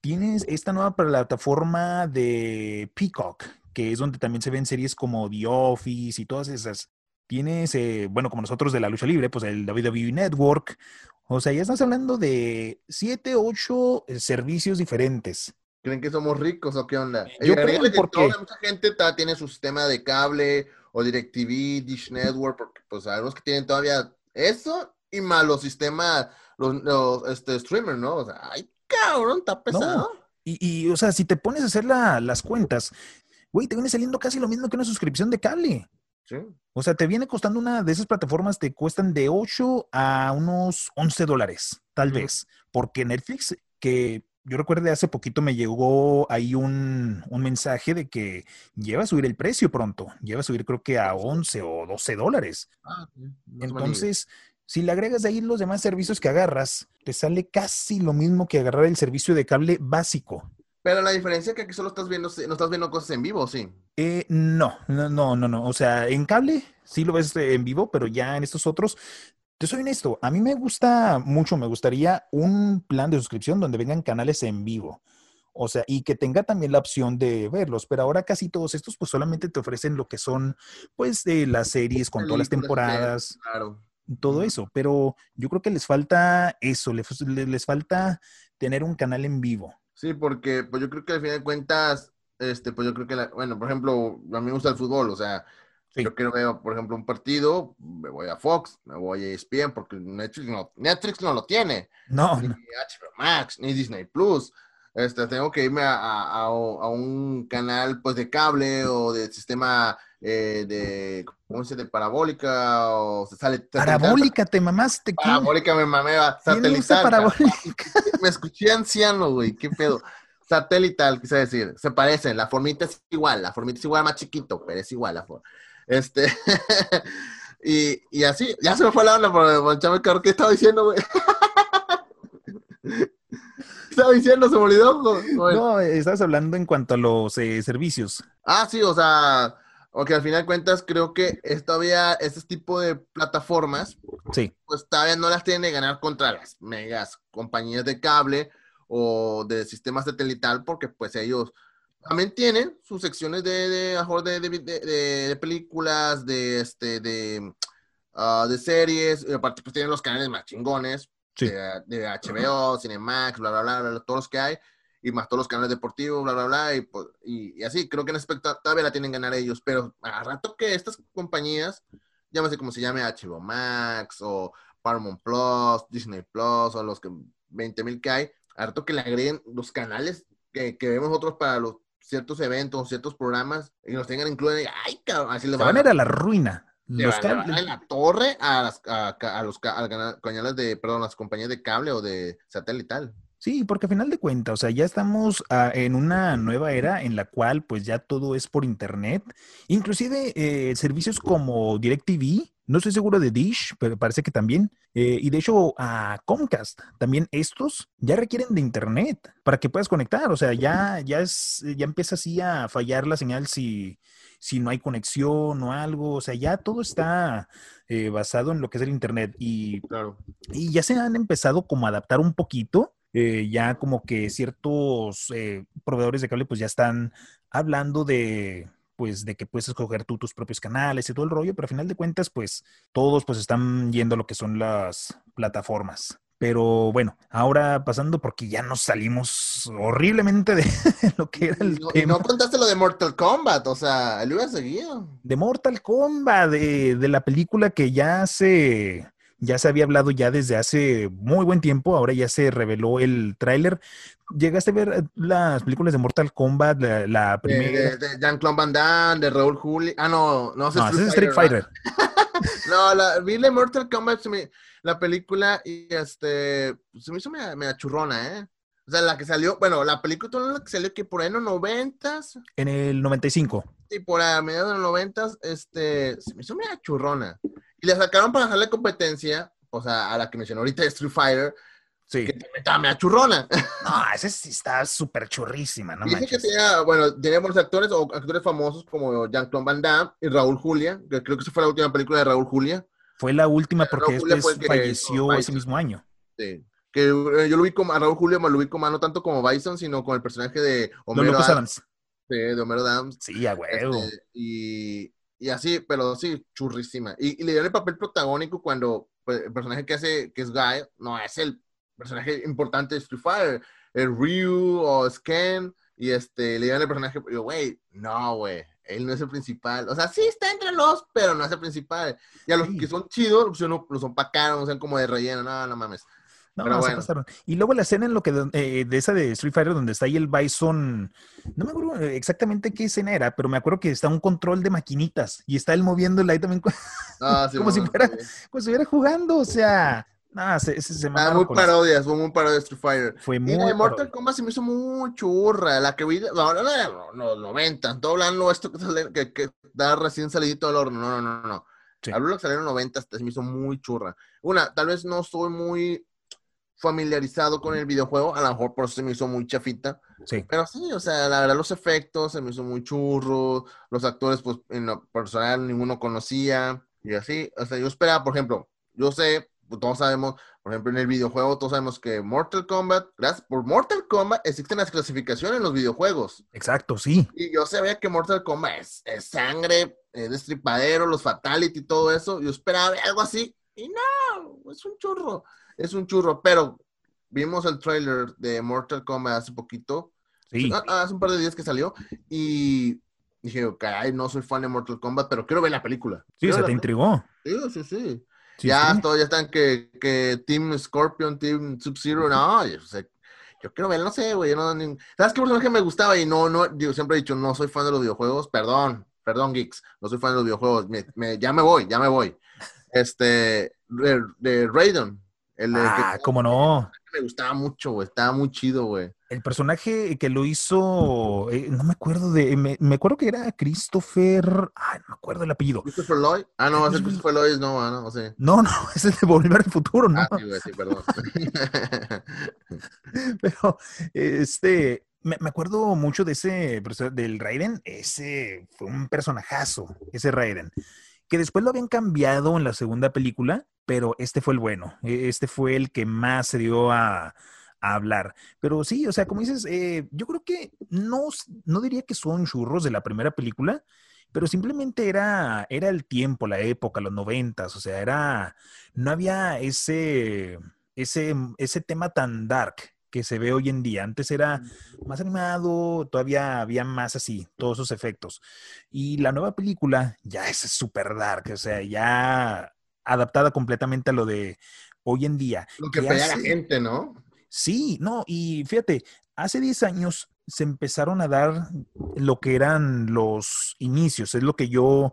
Tienes esta nueva plataforma de Peacock, que es donde también se ven series como The Office y todas esas. Tienes, eh, bueno, como nosotros de la lucha libre, pues el WWE Network. O sea, ya estás hablando de siete, ocho eh, servicios diferentes. ¿Creen que somos ricos o qué onda? Yo creo que porque... mucha gente tiene su sistema de cable o DirecTV, Dish Network, porque pues sabemos que tienen todavía eso y más los sistemas, los, este, streamers, ¿no? O sea, ay, cabrón, está pesado. Y, o sea, si te pones a hacer las cuentas, güey, te viene saliendo casi lo mismo que una suscripción de cable. Sí. O sea, te viene costando una de esas plataformas, te cuestan de 8 a unos 11 dólares, tal vez. Porque Netflix, que yo recuerdo hace poquito me llegó ahí un, mensaje de que lleva a subir el precio pronto. Lleva a subir creo que a 11 o 12 dólares. Ah, Entonces, si le agregas ahí los demás servicios que agarras, te sale casi lo mismo que agarrar el servicio de cable básico. Pero la diferencia es que aquí solo estás viendo, no estás viendo cosas en vivo, ¿sí? Eh, no, no, no, no, no. O sea, en cable sí lo ves en vivo, pero ya en estos otros te soy honesto, a mí me gusta mucho, me gustaría un plan de suscripción donde vengan canales en vivo. O sea, y que tenga también la opción de verlos, pero ahora casi todos estos pues solamente te ofrecen lo que son pues de las series con todas las temporadas, claro. Todo eso, pero yo creo que les falta eso, les, les, falta tener un canal en vivo. Sí, porque pues yo creo que al fin de cuentas, este, pues yo creo que, bueno, por ejemplo, a mí me gusta el fútbol, o sea, yo quiero ver, por ejemplo, un partido, me voy a Fox, me voy a ESPN, porque Netflix no, Netflix no lo tiene. No. Ni HBO Max, ni Disney Plus. Este, tengo que irme a, a, a, un canal pues de cable o de sistema eh, de, ¿cómo se dice? De parabólica o se sale... Parabólica, te mamaste. Parabólica me mamé, satelital. Parabólica? [LAUGHS] me escuché anciano, güey, qué pedo. Satelital, quise decir, se parecen, la formita es igual, la formita es igual, más chiquito, pero es igual la forma. Este, [LAUGHS] y, y, así, ya se me fue la onda por el chavo ¿qué estaba diciendo, güey? [LAUGHS] estaba diciendo? ¿Se me olvidó? No, estabas hablando en cuanto a los eh, servicios. Ah, sí, o sea, o que al final de cuentas creo que es todavía este tipo de plataformas, sí. pues todavía no las tienen de ganar contra las megas compañías de cable o de sistema satelital, porque pues ellos también tienen sus secciones de, de, de, de películas, de, este, de, uh, de series, aparte pues tienen los canales más chingones, de, HBO, Cinemax, bla, bla, bla, bla, todos los que hay, y más todos los canales deportivos, bla, bla, bla, y, pues, y, así, creo que en aspecto todavía la tienen que ganar ellos, pero a rato que estas compañías, llámese como se llame HBO Max, o Paramount Plus, Disney Plus, o los que 20 mil que hay, a rato que le agreguen los canales que, que vemos otros para los ciertos eventos, ciertos programas y nos tengan incluidos. ¡Ay, cabrón! Así les van a ir a la ruina. Los van a la torre a, las, a, a los canales de, perdón, las compañías de cable o de satelital. Sí, porque a final de cuentas, o sea, ya estamos ah, en una nueva era en la cual pues ya todo es por internet. Inclusive eh, servicios como DirecTV, no estoy seguro de Dish, pero parece que también. Eh, y de hecho, a Comcast, también estos ya requieren de internet para que puedas conectar. O sea, ya, ya, es, ya empieza así a fallar la señal si, si no hay conexión o algo. O sea, ya todo está eh, basado en lo que es el internet. Y, claro. y ya se han empezado como a adaptar un poquito eh, ya como que ciertos eh, proveedores de cable pues ya están hablando de pues de que puedes escoger tú tus propios canales y todo el rollo, pero a final de cuentas pues todos pues están yendo a lo que son las plataformas. Pero bueno, ahora pasando porque ya nos salimos horriblemente de [LAUGHS] lo que era el no, tema. No contaste lo de Mortal Kombat, o sea, lo iba seguido. De Mortal Kombat, de, de la película que ya se ya se había hablado ya desde hace muy buen tiempo, ahora ya se reveló el tráiler. ¿Llegaste a ver las películas de Mortal Kombat, la, primera? De, Jean-Claude Van Damme, de Raúl Juli. Ah, no, no, no es Street Fighter. [LAUGHS] No, la, vi la Mortal Kombat, la película, y este, se me hizo media, media churrona, ¿eh? O sea, la que salió, bueno, la película toda la que salió que por ahí en los noventas, En el 95. y por a mediados de los noventas, este, se me hizo media churrona. Y la sacaron para hacerle competencia, o sea, a la que mencionó ahorita Street Fighter, Sí. que también estaba media churrona. No, esa sí está súper churrísima, no Dice que manches. tenía, bueno, tenía buenos actores o actores famosos como Jean-Claude Van Damme y Raúl Julia, que creo que esa fue la última película de Raúl Julia. Fue la última porque Raúl después fue el que- falleció como ese mismo año. Sí. Que eh, yo lo vi como a Raúl Julia, me lo vi como no tanto como Bison, sino con el personaje de Homero Adams. Adams. sí, de Homero Adams. Sí, a huevo. Este, y, y así, pero sí, churrísima. Y, y le dieron el papel protagónico cuando pues, el personaje que hace, que es Guy, no es el personaje importante de Street Fighter, el Ryu o Sken, y este, le dieron el personaje, yo, güey, no, güey, él no es el principal. O sea, sí está entre los, pero no es el principal. Y a los Sí. que son chidos, pues, no, los son pacaros, no sean como de relleno, no, no mames. No, Pero no, se pasaron. Y luego la escena en lo que eh, de esa de Street Fighter donde está ahí el Bison, no me acuerdo eh, exactamente qué escena era, pero me acuerdo que está un control de maquinitas y está él moviéndola ahí también Ah, [LAUGHS] sí, Como si fuera- como si estuviera jugando, o sea, nada, se, se, se Ah, muy parodias, fue muy parodia de Street Fighter. Fue muy de Mortal. Kombat se me hizo muy churra. La que vi, no, no, no, no, 90, estoy hablando esto que, sale- que, que da recién salidito del horno. No, no, no, no. Sí. Hablo de que los 90, se me hizo muy churra. Una, tal vez no estoy muy familiarizado con el videojuego, a lo mejor por eso se me hizo muy chafita. Sí. Pero sí, o sea, la verdad, los efectos se me hizo muy churro. Los actores, pues, en lo personal, ninguno conocía. Y así, o sea, yo esperaba, por ejemplo, yo sé, pues, todos sabemos, por ejemplo, en el videojuego, todos sabemos que Mortal Kombat, gracias por Mortal Kombat, existen las clasificaciones en los videos. Exacto, sí. Y yo sabía que Mortal Kombat es, es sangre, es destripadero, los fatality y todo eso. Yo esperaba algo así. Y no, es un churro. Es un churro. Pero vimos el trailer de Mortal Kombat hace poquito. Sí. Ah, ah, hace un par de días que salió. Y dije, caray, no soy fan de Mortal Kombat, pero quiero ver la película. Sí, Quiero se te intrigó. Sí, sí, sí. Sí, ya sí. todos ya están que, que Team Scorpion, Team Sub-Zero, no, yo, sé, yo quiero ver, no sé, güey, yo no, ni- ¿sabes qué personaje me gustaba? Y no, no, digo, siempre he dicho, no soy fan de los videojuegos, perdón, perdón, geeks, no soy fan de los videojuegos, me- me- ya me voy, ya me voy. Este, de, de Raiden, el Ah, que cómo no. me gustaba mucho, güey, estaba muy chido, güey. El personaje que lo hizo, eh, no me acuerdo de, me, me acuerdo que era Christopher, ay, no me acuerdo el apellido. Christopher Lloyd, ah, no, ese Christopher Lloyd, no, ah, no, sea. No, no, [LAUGHS] es de Volver al Futuro, ¿no? Ah, sí, güey, sí, perdón. [LAUGHS] Pero, este, me, me acuerdo mucho de ese, del Raiden, ese fue un personajazo, ese Raiden, que después lo habían cambiado en la segunda película, pero este fue el bueno, e- este fue el que más se dio a, hablar. Pero sí, o sea, como dices, eh, yo creo que no, no diría que son churros de la primera película, pero simplemente era, era el tiempo, la época, los noventas, o sea, era, no había ese, ese, ese tema tan dark que se ve hoy en día. Antes era más animado, todavía había más así, todos esos efectos. Y la nueva película ya es súper dark, o sea, ya adaptada completamente a lo de hoy en día. Lo que pelea la hace- gente, ¿no? Sí, no, y fíjate, hace 10 años se empezaron a dar lo que eran los inicios, es lo que yo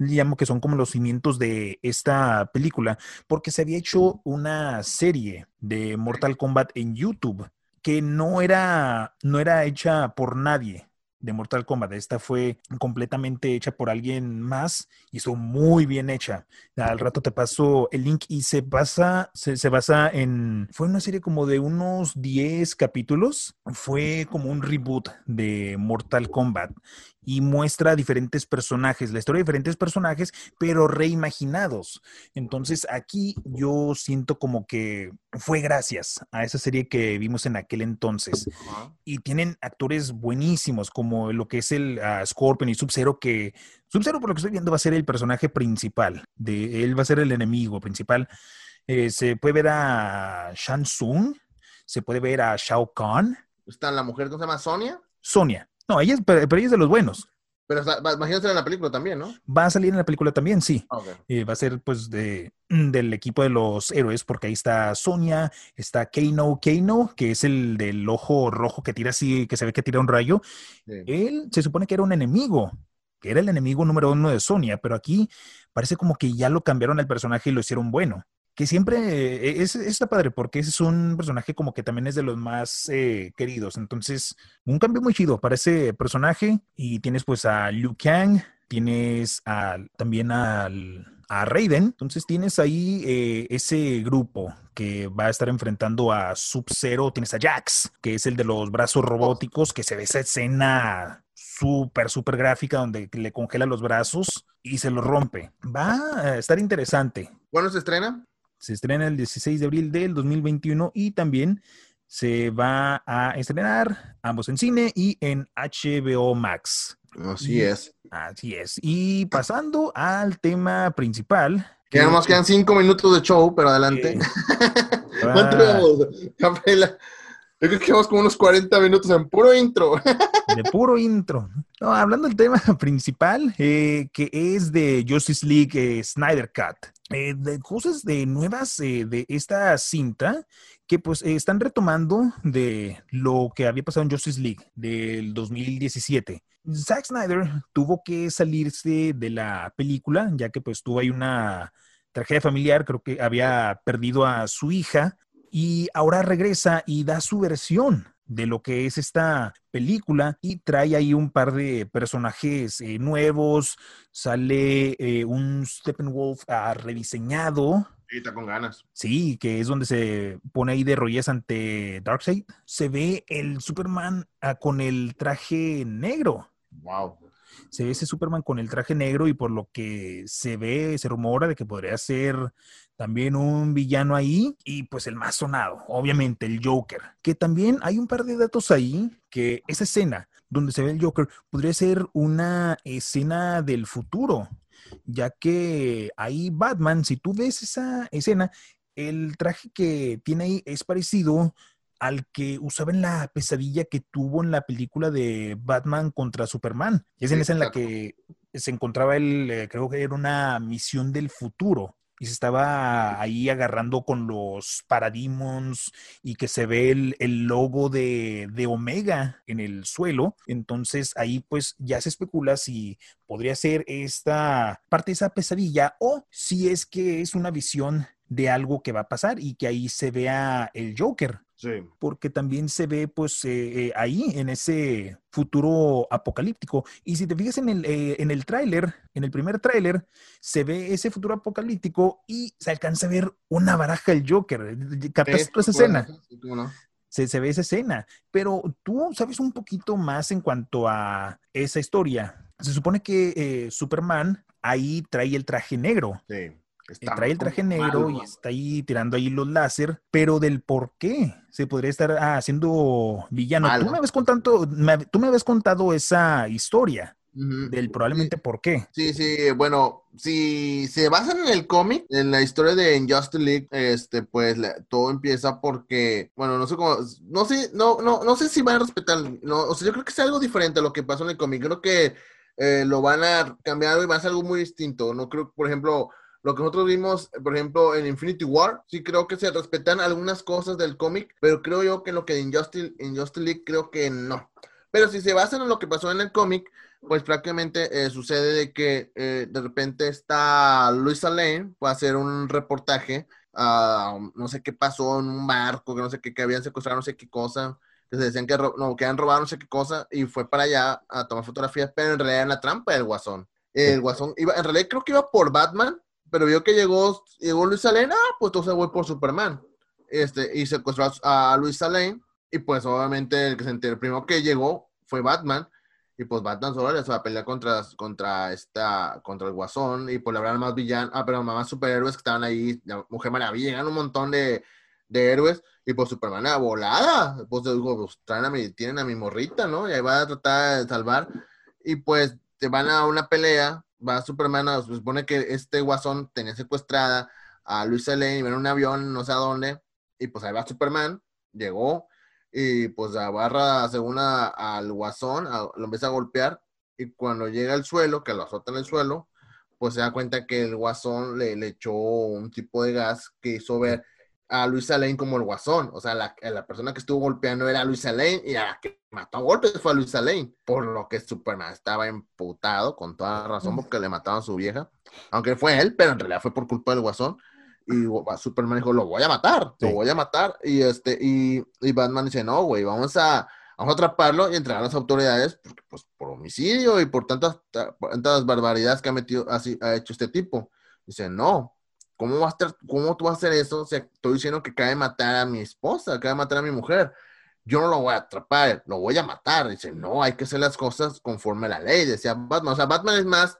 llamo que son como los cimientos de esta película, porque se había hecho una serie de Mortal Kombat en YouTube que no era, no era hecha por nadie de Mortal Kombat. Esta fue completamente hecha por alguien más y estuvo muy bien hecha. Al rato te paso el link y se basa, se, se basa en, fue una serie como de unos 10 capítulos, fue como un reboot de Mortal Kombat y muestra diferentes personajes, la historia de diferentes personajes, pero reimaginados. Entonces aquí yo siento como que fue gracias a esa serie que vimos en aquel entonces y tienen actores buenísimos, como lo que es el ah, Scorpion y Sub-Zero, que Sub-Zero, por lo que estoy viendo, va a ser el personaje principal. De, él va a ser el enemigo principal. Eh, se puede ver a Shang Tsung, se puede ver a Shao Kahn, Está la mujer, ¿cómo se llama? Sonia. Sonia. No, ella es, pero, pero ella es de los buenos. Pero imagínate en la película también, ¿no? Va a salir en la película también, sí. Ah, ok. Eh, va a ser pues de, del equipo de los héroes, porque ahí está Sonia, está Kano Kano, que es el del ojo rojo que tira así, que se ve que tira un rayo. Sí. Él se supone que era un enemigo que era el enemigo número uno de Sonia, pero aquí parece como que ya lo cambiaron al personaje y lo hicieron bueno. Que siempre eh, es, está padre porque es un personaje como que también es de los más eh, queridos. Entonces, un cambio muy chido para ese personaje. Y tienes pues a Liu Kang, tienes también al, a Raiden. Entonces tienes ahí eh, ese grupo que va a estar enfrentando a Sub-Zero. Tienes a Jax, que es el de los brazos robóticos, que se ve esa escena súper, súper gráfica donde le congela los brazos y se los rompe. Va a estar interesante. ¿Cuándo se estrena? Se estrena el 16 de abril del 2021 y también se va a estrenar ambos en cine y en HBO Max. Así es. Así es. Y pasando al tema principal. Que nos quedan cinco minutos de show, pero adelante. [LAUGHS] ¿Cuánto vamos, Yo creo que como unos 40 minutos en puro intro. [LAUGHS] De puro intro. No, hablando del tema [LAUGHS] principal, eh, que es de Justice League eh, Snyder Cut. Eh, de cosas de nuevas de esta cinta que pues están retomando de lo que había pasado en Justice League del 2017. Zack Snyder tuvo que salirse de la película, ya que pues tuvo ahí una tragedia familiar, creo que había perdido a su hija y ahora regresa y da su versión de lo que es esta película y trae ahí un par de personajes eh, nuevos, sale eh, un Steppenwolf uh, rediseñado. Sí, está con ganas. Sí, que es donde se pone ahí de rolles ante Darkseid. Se ve el Superman ah, con el traje negro. Wow. Se ve ese Superman con el traje negro y por lo que se ve, se rumora de que podría ser también un villano ahí y pues el más sonado, obviamente el Joker, que también hay un par de datos ahí que esa escena donde se ve el Joker podría ser una escena del futuro, ya que ahí Batman, si tú ves esa escena, el traje que tiene ahí es parecido al que usaba en la pesadilla que tuvo en la película de Batman contra Superman. Es en esa en la que se encontraba el, eh, creo que era una misión del futuro y se estaba ahí agarrando con los Parademons y que se ve el, el logo de, de, Omega en el suelo. Entonces ahí pues ya se especula si podría ser esta parte de esa pesadilla o si es que es una visión de algo que va a pasar y que ahí se vea el Joker. Porque también se ve, pues, eh, eh, ahí, en ese futuro apocalíptico. Y si te fijas en el, eh, en el tráiler, en el primer tráiler, se ve ese futuro apocalíptico y se alcanza a ver una baraja del Joker. ¿Captas esa escena? Se, se, ve esa escena. Pero tú sabes un poquito más en cuanto a esa historia. Se supone que Superman ahí trae el traje negro. Sí trae el traje negro y está ahí tirando ahí los láser, pero del por qué se podría estar ah, haciendo villano. Tú me habías contado, tú me habías contado esa historia. Del probablemente por qué. Sí, sí, bueno, si se basan en el cómic, en la historia de Injustice League, este, pues todo empieza porque, bueno, no sé cómo, no sé, no, no, no sé si van a respetar, no, o sea, yo creo que es algo diferente a lo que pasó en el cómic, creo que eh, lo van a cambiar y va a ser algo muy distinto, no creo, por ejemplo, lo que nosotros vimos, por ejemplo, en Infinity War, sí creo que se respetan algunas cosas del cómic, pero creo yo que en lo que en Justice, en Justice League creo que no. Pero si se basan en lo que pasó en el cómic, pues prácticamente eh, sucede de que eh, de repente está Luisa Lane, va a hacer un reportaje, no sé qué pasó en un barco, que no sé qué, que habían secuestrado no sé qué cosa, que se decían que, no, que han robado no sé qué cosa, y fue para allá a tomar fotografías, pero en realidad era la trampa del guasón. El guasón iba, en realidad creo que iba por Batman, pero vio que llegó, llegó Luis Salén, ah, pues entonces voy por Superman. Este, y secuestró a, Luis Salén, y pues obviamente el que se enteró, primero que llegó fue Batman, y pues Batman solo le va a pelear contra, contra esta, contra el Guasón, y pues la verdad más villanos, ah, pero más superhéroes que estaban ahí, la Mujer Maravilla, llegan un montón de, de héroes, y pues Superman a volada, pues digo, pues traen a mi, tienen a mi morrita, ¿no? Y ahí va a tratar de salvar, y pues te van a una pelea, va Superman, se supone que este guasón tenía secuestrada a Luisa Lane, en un avión, no sé a dónde, y pues ahí va Superman, llegó, y pues agarra según al guasón, lo empieza a golpear, y cuando llega al suelo, que lo azota en el suelo, pues se da cuenta que el guasón le, le echó un tipo de gas que hizo ver a Luisa Lane como el guasón. O sea, la, la persona que estuvo golpeando era Luisa Lane y a la que mató a golpes fue a Luisa Lane. Por lo que Superman estaba emputado, con toda razón, porque le mataban a su vieja. Aunque fue él, pero en realidad fue por culpa del guasón. Y Superman dijo, lo voy a matar, lo voy a matar. Y, este, y, y Batman dice, no, güey, vamos a, vamos a atraparlo y entregar a las autoridades porque, pues, por homicidio y por tantas, tantas barbaridades que ha, metido, así, ha hecho este tipo. Dice, no, ¿Cómo, vas a ¿Cómo tú vas a hacer eso? O sea, estoy diciendo que cabe matar a mi esposa, cabe matar a mi mujer. Yo no lo voy a atrapar, lo voy a matar. Dice, no, hay que hacer las cosas conforme a la ley. Decía Batman. O sea, Batman es más,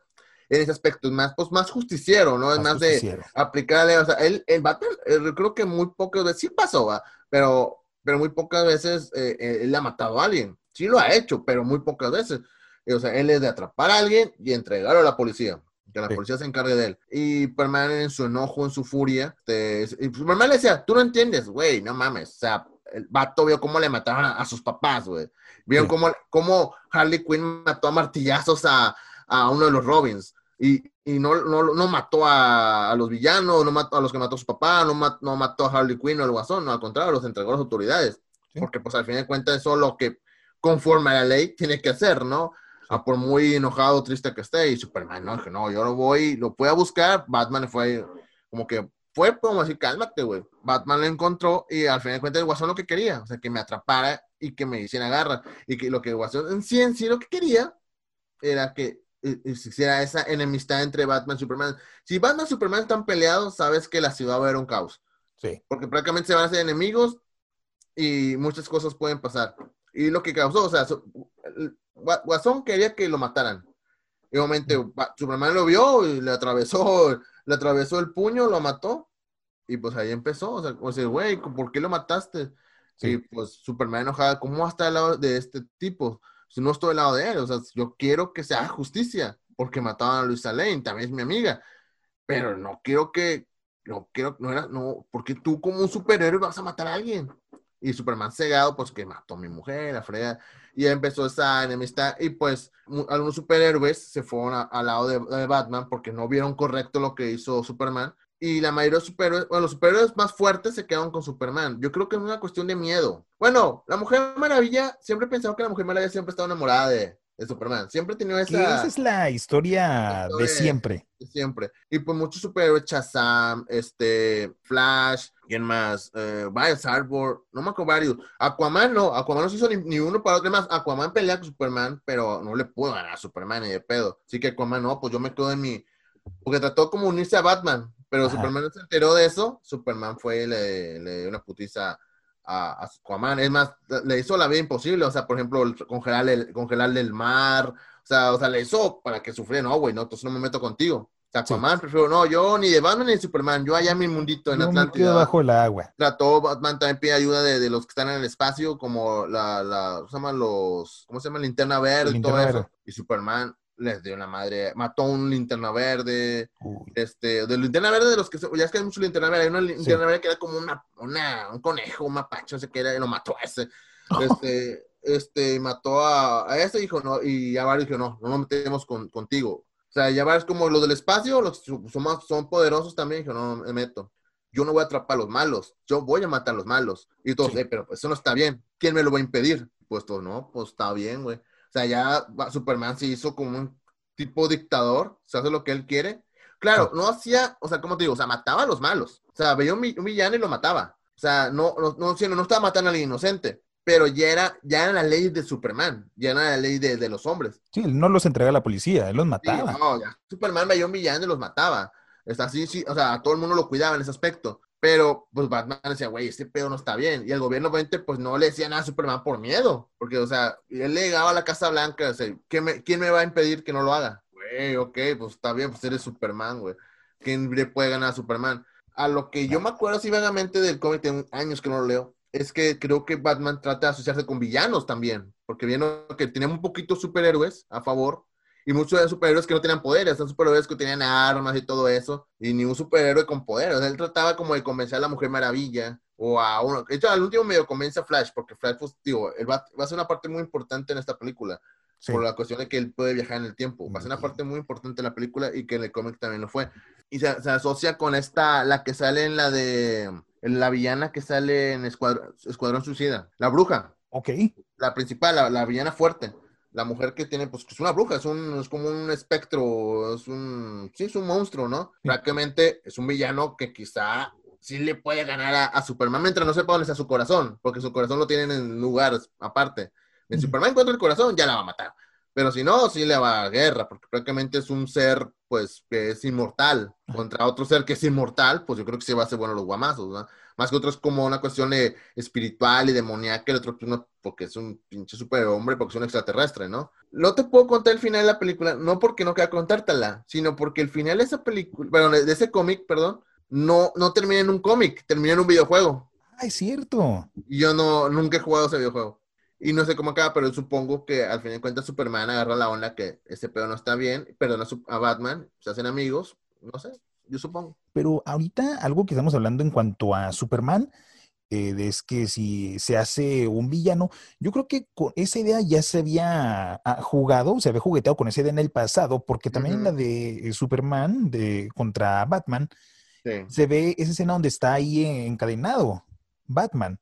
en ese aspecto, es más, pues, más justiciero, ¿no? Es más, de aplicarle, o sea, él, el Batman, eh, creo que muy pocas veces, sí pasó, ¿va? Pero, pero muy pocas veces eh, eh, él ha matado a alguien. Sí lo ha hecho, pero muy pocas veces. O sea, él es de atrapar a alguien y entregarlo a la policía que la policía se encargue de él. Y Superman en su enojo, en su furia, te, y Superman le decía, tú no entiendes, güey, no mames, o sea, el vato vio cómo le mataron a, sus papás, güey. Vieron cómo, cómo, Harley Quinn mató a martillazos a, a uno de los Robins. Y, y no, no, no, mató a, a, los villanos, no mató a los que mató a su papá, no, no mató a Harley Quinn o al guasón, no, al contrario, los entregó a las autoridades. Porque pues al fin de cuentas eso es lo que conforme a la ley tiene que hacer, ¿no? A por muy enojado, triste que esté, y Superman, no, que no, yo lo voy, lo fui a buscar, Batman fue como que fue como decir, cálmate, güey. Batman lo encontró y al final de cuentas el Guasón lo que quería, o sea, que me atrapara y que me hiciera garra. Y que lo que el Guasón en sí, en sí lo que quería era que existiera esa enemistad entre Batman y Superman. Si Batman y Superman están peleados, sabes que la ciudad va a haber un caos. Sí. Porque prácticamente se van a hacer enemigos y muchas cosas pueden pasar. Y lo que causó, o sea, Guasón quería que lo mataran. Y momento Superman lo vio y le atravesó, le atravesó el puño, lo mató. Y pues ahí empezó. O sea, güey, ¿por qué lo mataste? Sí. Y pues Superman enojado, ¿cómo va a estar al lado de este tipo? Si no estoy al lado de él, o sea, yo quiero que sea justicia, porque mataban a Luisa Lane, también es mi amiga. Pero no quiero que, no quiero, no era, no, porque tú como un superhéroe vas a matar a alguien y Superman cegado, pues que mató a mi mujer, a Freya, y empezó esa enemistad, y pues algunos superhéroes se fueron al lado de, Batman porque no vieron correcto lo que hizo Superman, y la mayoría de superhéroes, bueno, los superhéroes más fuertes se quedaron con Superman. Yo creo que es una cuestión de miedo. Bueno, la Mujer Maravilla, siempre he pensado que la Mujer Maravilla siempre estaba enamorada de, de Superman. Siempre tenido esa. Esa es la historia de, siempre. De siempre. Y pues muchos superhéroes, Shazam, este, Flash, ¿quién más? Eh, Arbor, no me acuerdo varios. Aquaman no, Aquaman no se hizo ni, uno para otro más. Aquaman pelea con Superman, pero no le pudo ganar a Superman ni de pedo. Así que Aquaman no, pues yo me quedo en mi. Porque trató como unirse a Batman, pero Superman no se enteró de eso. Superman fue y le, le dio una putiza a, Aquaman. Es más, le hizo la vida imposible, o sea, por ejemplo, congelarle el, congelarle el mar, o sea, o sea, le hizo para que sufriera, no, güey, no, entonces no me meto contigo. Aquaman, prefiero, no, yo ni de Batman ni de Superman, yo allá en mi mundito en Atlántida. bajo el agua. Trató, Batman también pide ayuda de, los que están en el espacio, como la, la, ¿cómo se llama? Los, ¿cómo se llama? Linterna verde y todo eso. Y Superman les dio una madre, mató un linterna verde, este, de linterna verde de los que, ya es que hay mucho linterna verde, hay una linterna verde que era como una, una, un conejo, un mapacho, no sé qué era, y lo mató a ese, este, [LAUGHS] este, mató a, a ese, dijo, no, y ya varios dijo, no, no nos metemos con, contigo, o sea, ya varios como los del espacio, los que son, más, son poderosos también, dijo, no, no me meto, yo no voy a atrapar a los malos, yo voy a matar a los malos, y todos, eh, pero eso no está bien, ¿quién me lo va a impedir? Pues todo, no, pues está bien, güey. O sea, ya Superman se hizo como un tipo dictador, se hace lo que él quiere. Claro, no hacía, o sea, como te digo, o sea, mataba a los malos. O sea, veía un, villano y lo mataba. O sea, no, no, no, no, estaba matando a alguien inocente, pero ya era, ya era la ley de Superman, ya era la ley de, de los hombres. Sí, él no los entrega a la policía, él los mataba. no, ya. Superman veía un villano y los mataba. Está así, sí, o sea, todo el mundo lo cuidaba en ese aspecto. Pero, pues Batman decía, güey, este pedo no está bien. Y el gobierno, obviamente, pues no le decía nada a Superman por miedo. Porque, o sea, él le llegaba a la Casa Blanca, o sea, ¿quién me va a impedir que no lo haga? Güey, ok, pues está bien, pues eres Superman, güey. ¿Quién le puede ganar a Superman? A lo que yo me acuerdo así vagamente del cómic, tengo años que no lo leo, es que creo que Batman trata de asociarse con villanos también. Porque vieron que tenía un poquito superhéroes a favor y muchos de superhéroes que no tenían poderes, son superhéroes que tenían armas y todo eso, y ni un superhéroe con poderes. él trataba como de convencer a la Mujer Maravilla o a uno. De hecho, al último medio convence a Flash, porque Flash, pues, digo, él va, va, a ser una parte muy importante en esta película. Por la cuestión de que él puede viajar en el tiempo. Va a ser una parte muy importante en la película y que en el cómic también lo fue. Y se, se, asocia con esta, la que sale en la de la villana que sale en Escuadrón, Escuadrón Suicida, la bruja. Ok. La principal, la, la villana fuerte. La mujer que tiene, pues, que es una bruja, es, un, es como un espectro, es un, sí, es un monstruo, ¿no? Sí. Prácticamente es un villano que quizá sí le puede ganar a, a Superman mientras no sepa dónde está su corazón, porque su corazón lo tienen en lugares aparte. En. Superman encuentra el corazón, ya la va a matar. Pero si no, sí le va a guerra, porque prácticamente es un ser, pues, que es inmortal. Contra otro ser que es inmortal, pues yo creo que sí va a ser bueno los guamazos, ¿no? Más que otro es como una cuestión de espiritual y demoníaca, el otro pues, no, porque es un pinche superhombre, porque es un extraterrestre, ¿no? No te puedo contar el final de la película, no porque no quiera contártela, sino porque el final de esa película, bueno, de ese cómic, perdón, no, no termina en un cómic, termina en un videojuego. Ah, es cierto. Y yo no, nunca he jugado ese videojuego. Y no sé cómo acaba, pero supongo que al fin de cuentas Superman agarra la onda que ese pedo no está bien, perdona a Batman, se hacen amigos, no sé, yo supongo. Pero ahorita algo que estamos hablando en cuanto a Superman eh, es que si se hace un villano, yo creo que con esa idea ya se había ah, jugado, se había jugueteado con esa idea en el pasado, porque también la de eh, Superman de, contra Batman Sí, se ve esa escena donde está ahí encadenado Batman.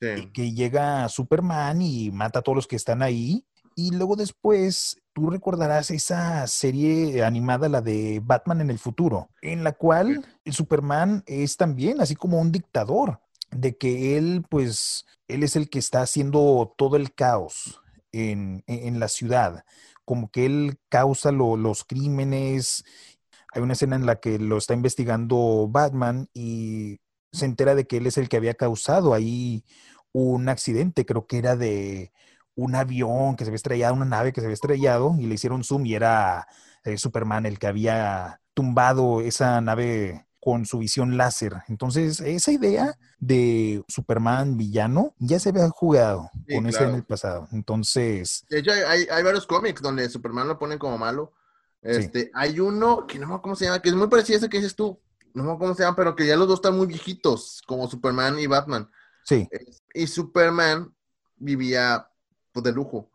Sí. que llega Superman y mata a todos los que están ahí. Y luego después, tú recordarás esa serie animada, la de Batman en el futuro, en la cual el Superman es también así como un dictador, de que él, pues, él es el que está haciendo todo el caos en, en- en la ciudad, como que él causa lo- los crímenes. Hay una escena en la que lo está investigando Batman y se entera de que él es el que había causado ahí un accidente, creo que era de un avión que se había estrellado, una nave que se había estrellado y le hicieron zoom y era eh, Superman el que había tumbado esa nave con su visión láser. Entonces, esa idea de Superman villano ya se había jugado Sí, con esa en claro. el pasado. Entonces, De hecho, hay, hay- hay varios cómics donde Superman lo ponen como malo. Este, Hay uno que no me acuerdo cómo se llama, que es muy parecido a ese que dices tú. No me acuerdo cómo se llama, pero que ya los dos están muy viejitos, como Superman y Batman. Sí, Y Superman vivía pues, de lujo.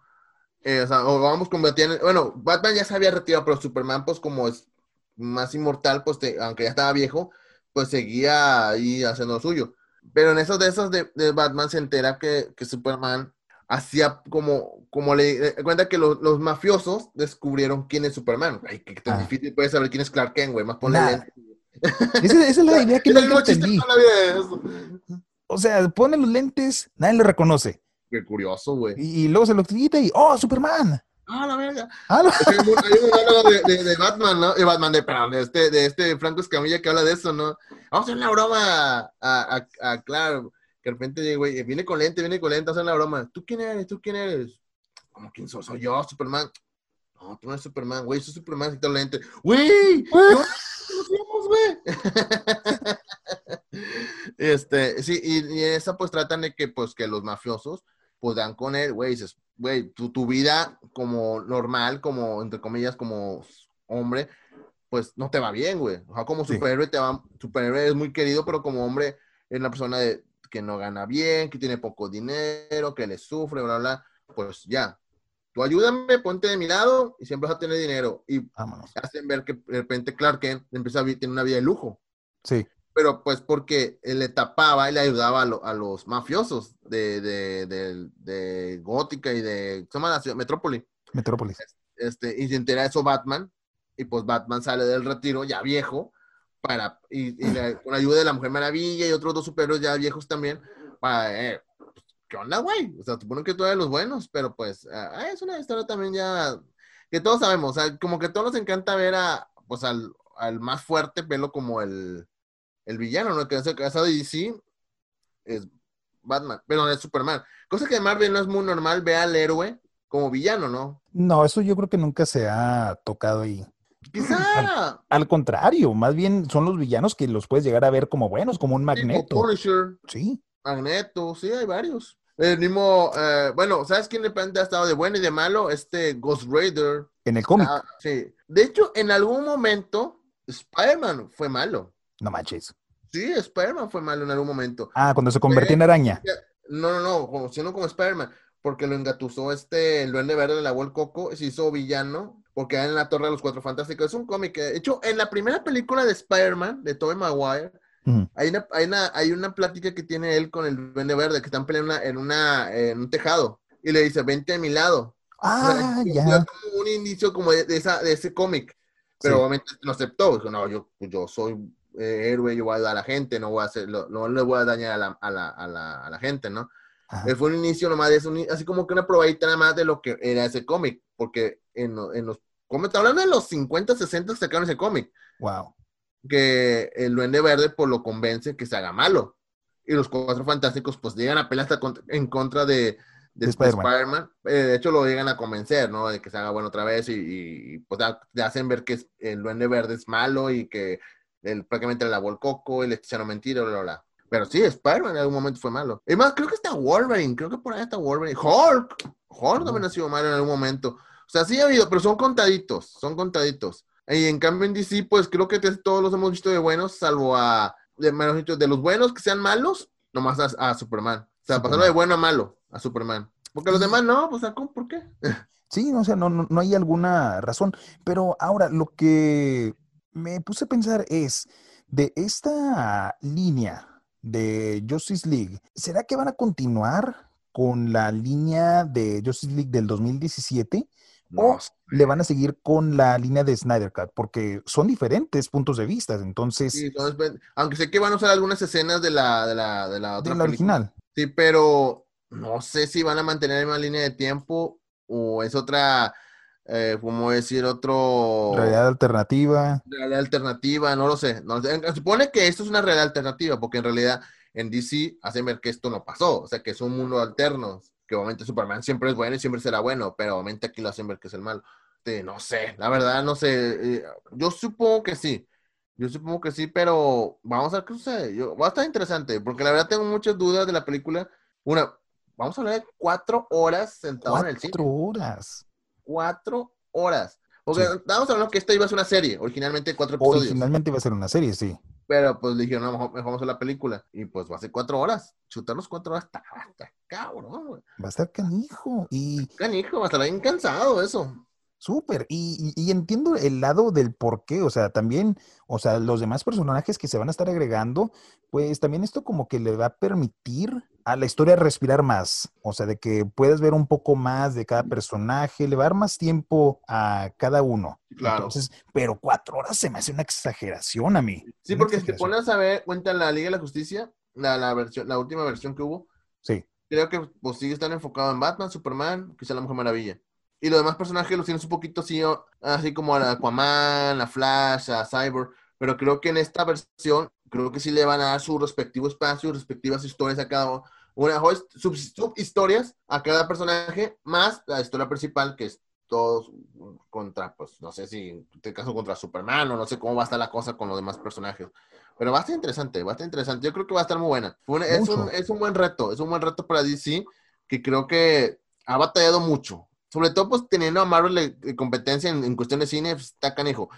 Eh, o sea, o vamos combatir. Bueno, Batman ya se había retirado, pero Superman, pues como es más inmortal, pues te- aunque ya estaba viejo, pues seguía ahí haciendo lo suyo. Pero en esos de esos de, de Batman se entera que, que Superman hacía como, como le eh, cuenta que los, los mafiosos descubrieron quién es Superman. Ay, que tan Ah. difícil puede saber quién es Clark Kent, güey. Más ponle Nah. esa, esa es la [LAUGHS] idea que chiste entendí. La. O sea, pone los lentes, nadie lo reconoce. Qué curioso, güey. Y, y luego se lo quita y, ¡oh, Superman! Ah, la verga. Ah, no. Hay un, monólogo de, de- de Batman, ¿no? De Batman, de, perdón, de este, de este Franco Escamilla que habla de eso, ¿no? Vamos a hacer una broma a, a, a, claro, que de repente, güey, viene con lente, viene con lente, vamos a hacer una broma. ¿Tú quién eres? ¿Tú quién eres? ¿Cómo quién soy? Soy yo, Superman. No, tú no eres Superman, güey, soy Superman, quita el lente. ¡Güey! ¿Cómo güey? [LAUGHS] este, sí, y, y en esa pues tratan de que, pues, que los mafiosos, pues dan con él, güey, dices, güey, tu, tu vida como normal, como, entre comillas, como hombre, pues no te va bien, güey. O sea, como Sí. superhéroe te va, superhéroe es muy querido, pero como hombre es una persona de, que no gana bien, que tiene poco dinero, que le sufre, bla, bla, pues ya. Tú ayúdame, ponte de mi lado y siempre vas a tener dinero. Y Vámonos. hacen ver que de repente Clark Kent empieza a vi- tener una vida de lujo. Sí, Pero pues porque él le tapaba y le ayudaba a, lo- a los mafiosos de, de, de- de Gótica y de... ¿Cómo se llama la ciudad? Metrópoli. Metrópolis. Este, y se entera eso Batman. Y pues Batman sale del retiro ya viejo. Para, y, y la- con ayuda de la Mujer Maravilla y otros dos superhéroes ya viejos también. Para, eh, ¿qué onda, güey? O sea, suponen que tú eres los buenos, pero pues ah, es una historia también ya que todos sabemos, o sea, como que a todos nos encanta ver a, pues al, al más fuerte, verlo como el, el villano, ¿no? Que en el caso de DC es Batman, pero es Superman. Cosa que en Marvel no es muy normal ver al héroe como villano, ¿no? No, eso yo creo que nunca se ha tocado ahí. Quizá Al contrario, más bien son los villanos que los puedes llegar a ver como buenos, como un magneto. Punisher, Sí, Magneto, sí, hay varios. El mismo, eh, bueno, ¿sabes quién de repente ha estado de bueno y de malo? Este Ghost Rider. en el cómic. Ah, sí. De hecho, en algún momento, Spider-Man fue malo. No manches. Sí, Spider-Man fue malo en algún momento. Ah, cuando se convertía en araña. No, no, no, como, sino como Spider-Man, porque lo engatusó este, el duende verde, le abuelo el coco, se hizo villano, porque en la Torre de los Cuatro Fantásticos. Es un cómic de hecho, en la primera película de Spider-Man, de Tobey Maguire, hay, una, hay, una, hay una plática que tiene él con el Duende Verde, que están peleando en, una, en un tejado, y le dice, vente a mi lado. Ah, ya. Es como un indicio como de, esa, de ese cómic, pero obviamente no aceptó, dijo, no, yo, yo soy eh, héroe, yo voy a ayudar a la gente, no voy a hacer, no, le voy a dañar a la, a la, a la, a la gente, ¿no? Eh, fue un inicio nomás de eso, así como que una probadita nada más de lo que era ese cómic, porque en, en los cómics, hablando de los 50, 60 sacaron ese cómic. Wow. Que el Duende Verde pues lo convence que se haga malo. Y los Cuatro Fantásticos pues llegan a pelear hasta en contra de, de, Spider-Man. Eh, de hecho lo llegan a convencer, ¿no? De que se haga bueno otra vez y, pues le hacen ver que el Duende Verde es malo y que él prácticamente le lavó el coco y le echaron mentira, bla, bla, bla. Pero sí, Spider-Man en algún momento fue malo. Es más, creo que está Wolverine, creo que por ahí está Wolverine. Hulk, Hulk también ha sido malo en algún momento. O sea, sí ha habido, pero son contaditos, son contaditos. Y en cambio en DC, pues creo que todos los hemos visto de buenos, salvo a, de, de los buenos que sean malos, nomás a, Superman. O sea, pasarlo de bueno a malo a Superman. Porque los demás no, pues ¿por qué? [LAUGHS] Sí, o sea, no, no, no hay alguna razón. Pero ahora, lo que me puse a pensar es, de esta línea de Justice League, ¿será que van a continuar con la línea de Justice League del 2017? ¿O le van a seguir con la línea de Snyder Cut? Porque son diferentes puntos de vista, entonces... Sí, aunque sé que van a usar algunas escenas de la, de la, de la otra original. Sí, pero no sé si van a mantener la misma línea de tiempo o es otra eh, como decir, otro... Realidad alternativa. Realidad alternativa, no lo sé. No, supone que esto es una realidad alternativa, porque en realidad en DC hacen ver que esto no pasó, o sea, que es un mundo alterno, que obviamente Superman siempre es bueno y siempre será bueno, pero obviamente aquí lo hacen ver que es el malo. no sé, la verdad, no sé. Eh, yo supongo que sí. Yo supongo que sí, pero vamos a ver qué sucede. Yo, va a estar interesante, porque la verdad tengo muchas dudas de la película. Una, vamos a hablar de cuatro horas sentado en el cine. Cuatro horas cuatro horas. Porque sí. estábamos hablando que esta iba a ser una serie, originalmente cuatro episodios. Originalmente iba a ser una serie, sí. Pero pues dijeron, no, mejor, vamos a la película. Y pues va a ser cuatro horas. Chutarnos cuatro horas está, cabrón, Va a estar canijo. Y... Canijo, va a estar bien cansado eso. Súper, y, y, entiendo el lado del por qué, o sea, también, o sea, los demás personajes que se van a estar agregando, pues también esto como que le va a permitir a la historia respirar más, o sea, de que puedes ver un poco más de cada personaje, le va a dar más tiempo a cada uno. Claro. Entonces, pero cuatro horas se me hace una exageración a mí. Sí, porque si te pones a ver, cuenta la Liga de la Justicia, la, la, versión, la última versión que hubo. Sí. Creo que pues sigue estando enfocado en Batman, Superman, quizá la Mujer Maravilla. Y los demás personajes los tienes un poquito así, así como a Aquaman, a Flash, a Cyber. Pero creo que en esta versión, creo que sí le van a dar su respectivo espacio, respectivas historias a cada una sub, sub historias a cada personaje, más la historia principal, que es todos contra, pues no sé si en este caso contra Superman o no sé cómo va a estar la cosa con los demás personajes. Pero va a estar interesante, va a estar interesante. Yo creo que va a estar muy buena. es, un, es un buen reto, es un buen reto para DC que creo que ha batallado mucho sobre todo pues teniendo a Marvel de, competencia en, cuestión de cine, pues, está canijo.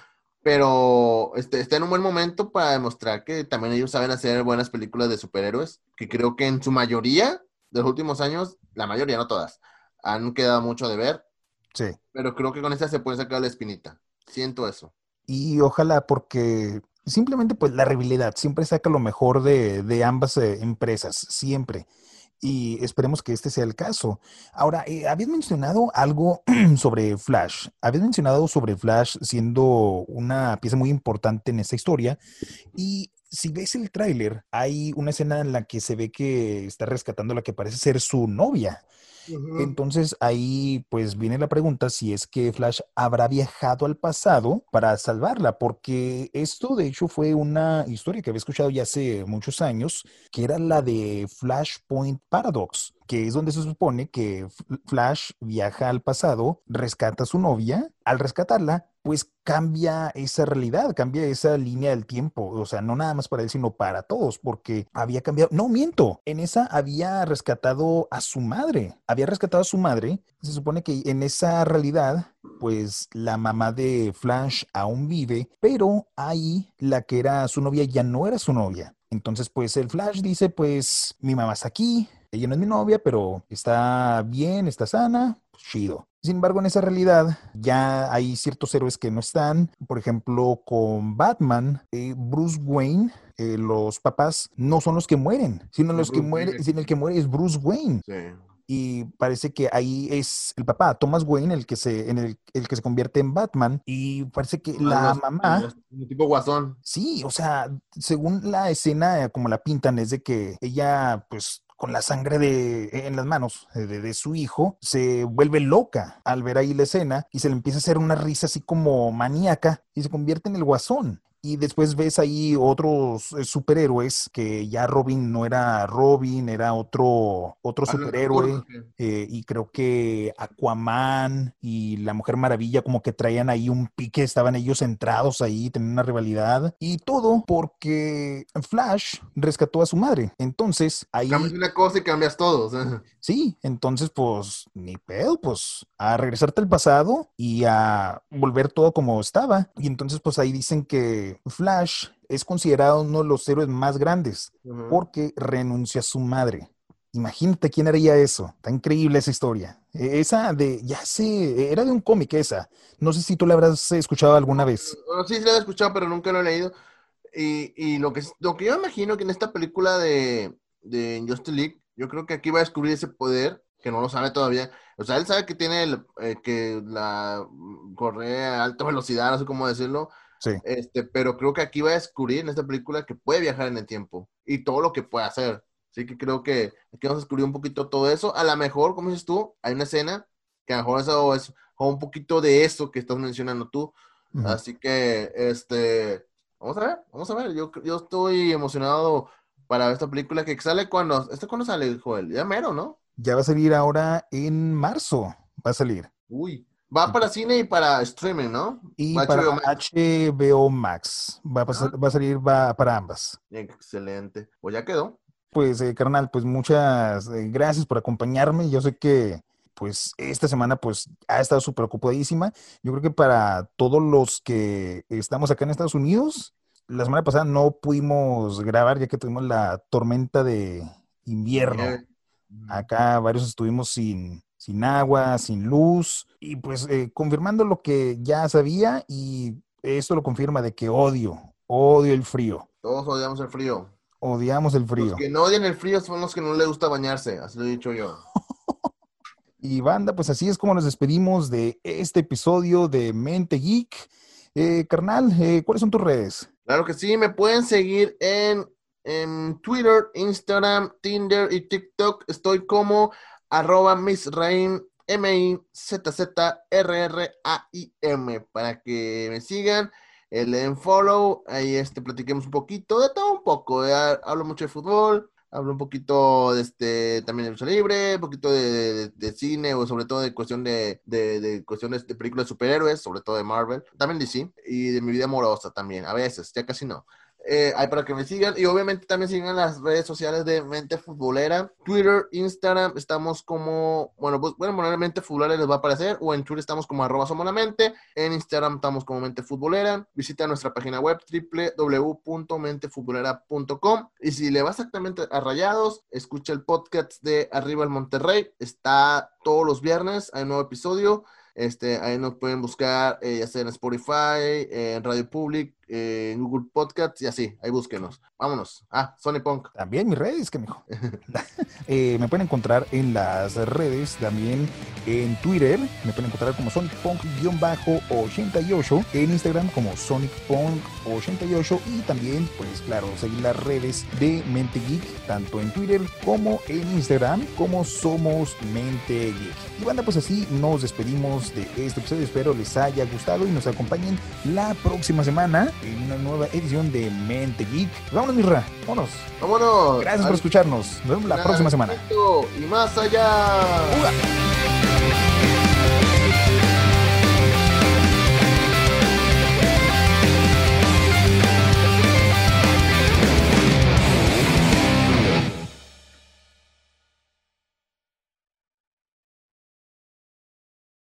Pero este, está en un buen momento para demostrar que también ellos saben hacer buenas películas de superhéroes, que creo que en su mayoría de los últimos años, la mayoría, no todas, han quedado mucho de ver. Sí. Pero creo que con esta se puede sacar la espinita. Siento eso. Y ojalá porque simplemente pues la rivalidad siempre saca lo mejor de, de ambas eh, empresas, siempre y esperemos que este sea el caso. Ahora, eh, habías mencionado algo [CLEARS THROAT] sobre Flash. Habías mencionado sobre Flash siendo una pieza muy importante en esta historia. Y si ves el tráiler, hay una escena en la que se ve que está rescatando a la que parece ser su novia. Entonces ahí pues viene la pregunta si es que Flash habrá viajado al pasado para salvarla, porque esto de hecho fue una historia que había escuchado ya hace muchos años, que era la de Flashpoint Paradox, que es donde se supone que Flash viaja al pasado, rescata a su novia, al rescatarla pues cambia esa realidad, cambia esa línea del tiempo, o sea, no nada más para él, sino para todos, porque había cambiado, no miento, en esa había rescatado a su madre, había rescatado a su madre, se supone que en esa realidad, pues la mamá de Flash aún vive, pero ahí la que era su novia ya no era su novia. Entonces, pues el Flash dice, pues mi mamá está aquí, ella no es mi novia, pero está bien, está sana, pues, chido. Sin embargo, en esa realidad ya hay ciertos héroes que no están. Por ejemplo, con Batman, eh, Bruce Wayne, eh, los papás no son los que mueren, sino los que mueren, sino el que muere es Bruce Wayne. Sí. Y parece que ahí es el papá, Thomas Wayne, el que se, en el, el que se convierte en Batman. Y parece que la mamá. un tipo guasón. Sí, o sea, según la escena, como la pintan, es de que ella, pues, con la sangre de, en las manos eh, de, de su hijo, se vuelve loca al ver ahí la escena y se le empieza a hacer una risa así como maníaca y se convierte en el guasón. Y después ves ahí otros eh, superhéroes que ya Robin no era Robin, era otro, otro Alan superhéroe. Eh, y creo que Aquaman y la Mujer Maravilla como que traían ahí un pique, estaban ellos centrados ahí, tenían una rivalidad y todo porque Flash rescató a su madre. Entonces ahí Cambias una cosa y cambias todo. sí, entonces pues ni pedo, pues a regresarte al pasado y a volver todo como estaba. Y entonces pues ahí dicen que Flash es considerado uno de los héroes más grandes porque renunció a su madre. Imagínate quién haría eso. Está increíble esa historia. Eh, Esa de, ya sé, era de un cómic esa. No sé si tú la habrás escuchado alguna vez. Bueno, sí, sí lo he escuchado, pero nunca lo he leído. Y, y lo, que, lo que yo imagino que en esta película de, de Justice League, yo creo que aquí va a descubrir ese poder, que no lo sabe todavía. O sea, él sabe que tiene el, eh, que la mm, corre a alta velocidad, no sé cómo decirlo. Sí. Este, pero creo que aquí va a descubrir en esta película que puede viajar en el tiempo y todo lo que puede hacer. Así que creo que aquí vamos a descubrir un poquito todo eso. A lo mejor, como dices tú, hay una escena que a lo mejor eso es un poquito de eso que estás mencionando tú. Así que, este, vamos a ver, vamos a ver. Yo, yo estoy emocionado para ver esta película que sale cuando, ¿este cuándo sale, Joel? Ya mero, ¿no? Ya va a salir ahora en marzo. Va a salir. Uy, va para cine y para streaming, ¿no? Y para HBO Max. HBO Max. Va a, pasar- Ah. va a salir va para ambas. Excelente. Pues ya quedó. Pues, eh, carnal, pues muchas eh, gracias por acompañarme. Yo sé que, pues, esta semana, pues, ha estado súper ocupadísima. Yo creo que para todos los que estamos acá en Estados Unidos, la semana pasada no pudimos grabar ya que tuvimos la tormenta de invierno. Acá varios estuvimos sin, sin agua, sin luz, y pues eh, confirmando lo que ya sabía, y esto lo confirma de que odio, odio el frío. Todos odiamos el frío. Odiamos el frío. Los que no odian el frío son los que no les gusta bañarse, así lo he dicho yo. [LAUGHS] Y banda, pues así es como nos despedimos de este episodio de Mente Geek. Eh, carnal, eh, ¿cuáles son tus redes? Claro que sí, me pueden seguir en, en Twitter, Instagram, Tinder y TikTok. Estoy como arroba misraim, M-I-Z-Z-R-R-A-I-M, para que me sigan, eh, le den follow, ahí este, platiquemos un poquito, de todo un poco. eh, hablo mucho de fútbol, hablo un poquito de este, también de lucha libre, un poquito de, de- cine, o sobre todo de cuestión de, de cuestiones de películas de superhéroes, sobre todo de Marvel, también DC, y de mi vida amorosa también, a veces, ya casi no. Eh, para que me sigan. Y obviamente también sigan las redes sociales de Mente Futbolera, Twitter, Instagram, estamos como, bueno, pues bueno, poner Mente Futbolera les va a aparecer. O en Twitter estamos como arroba somos la mente, en Instagram estamos como Mente Futbolera, visita nuestra página web www.mentefutbolera.com y si le va exactamente a Rayados, escucha el podcast de Arriba el Monterrey, está todos los viernes, hay un nuevo episodio, este, ahí nos pueden buscar, eh, ya sea en Spotify, en Radio Public, eh, en Google Podcasts y así, ahí búsquenos. Vámonos. Ah, Sony Punk. También mis redes, que mijo. [LAUGHS] Eh, me pueden encontrar en las redes, también en Twitter, me pueden encontrar como SonicPunk-88, en Instagram como SonicPunk88 y también, pues claro, seguir las redes de Mente Geek, tanto en Twitter como en Instagram, como somos Mente Geek. Y banda, pues así nos despedimos de este episodio, espero les haya gustado y nos acompañen la próxima semana en una nueva edición de Mente Geek. Vámonos, Mirra, vámonos. Vámonos. Gracias por escucharnos. Nos vemos la próxima semana. Y más allá. ¡Uga!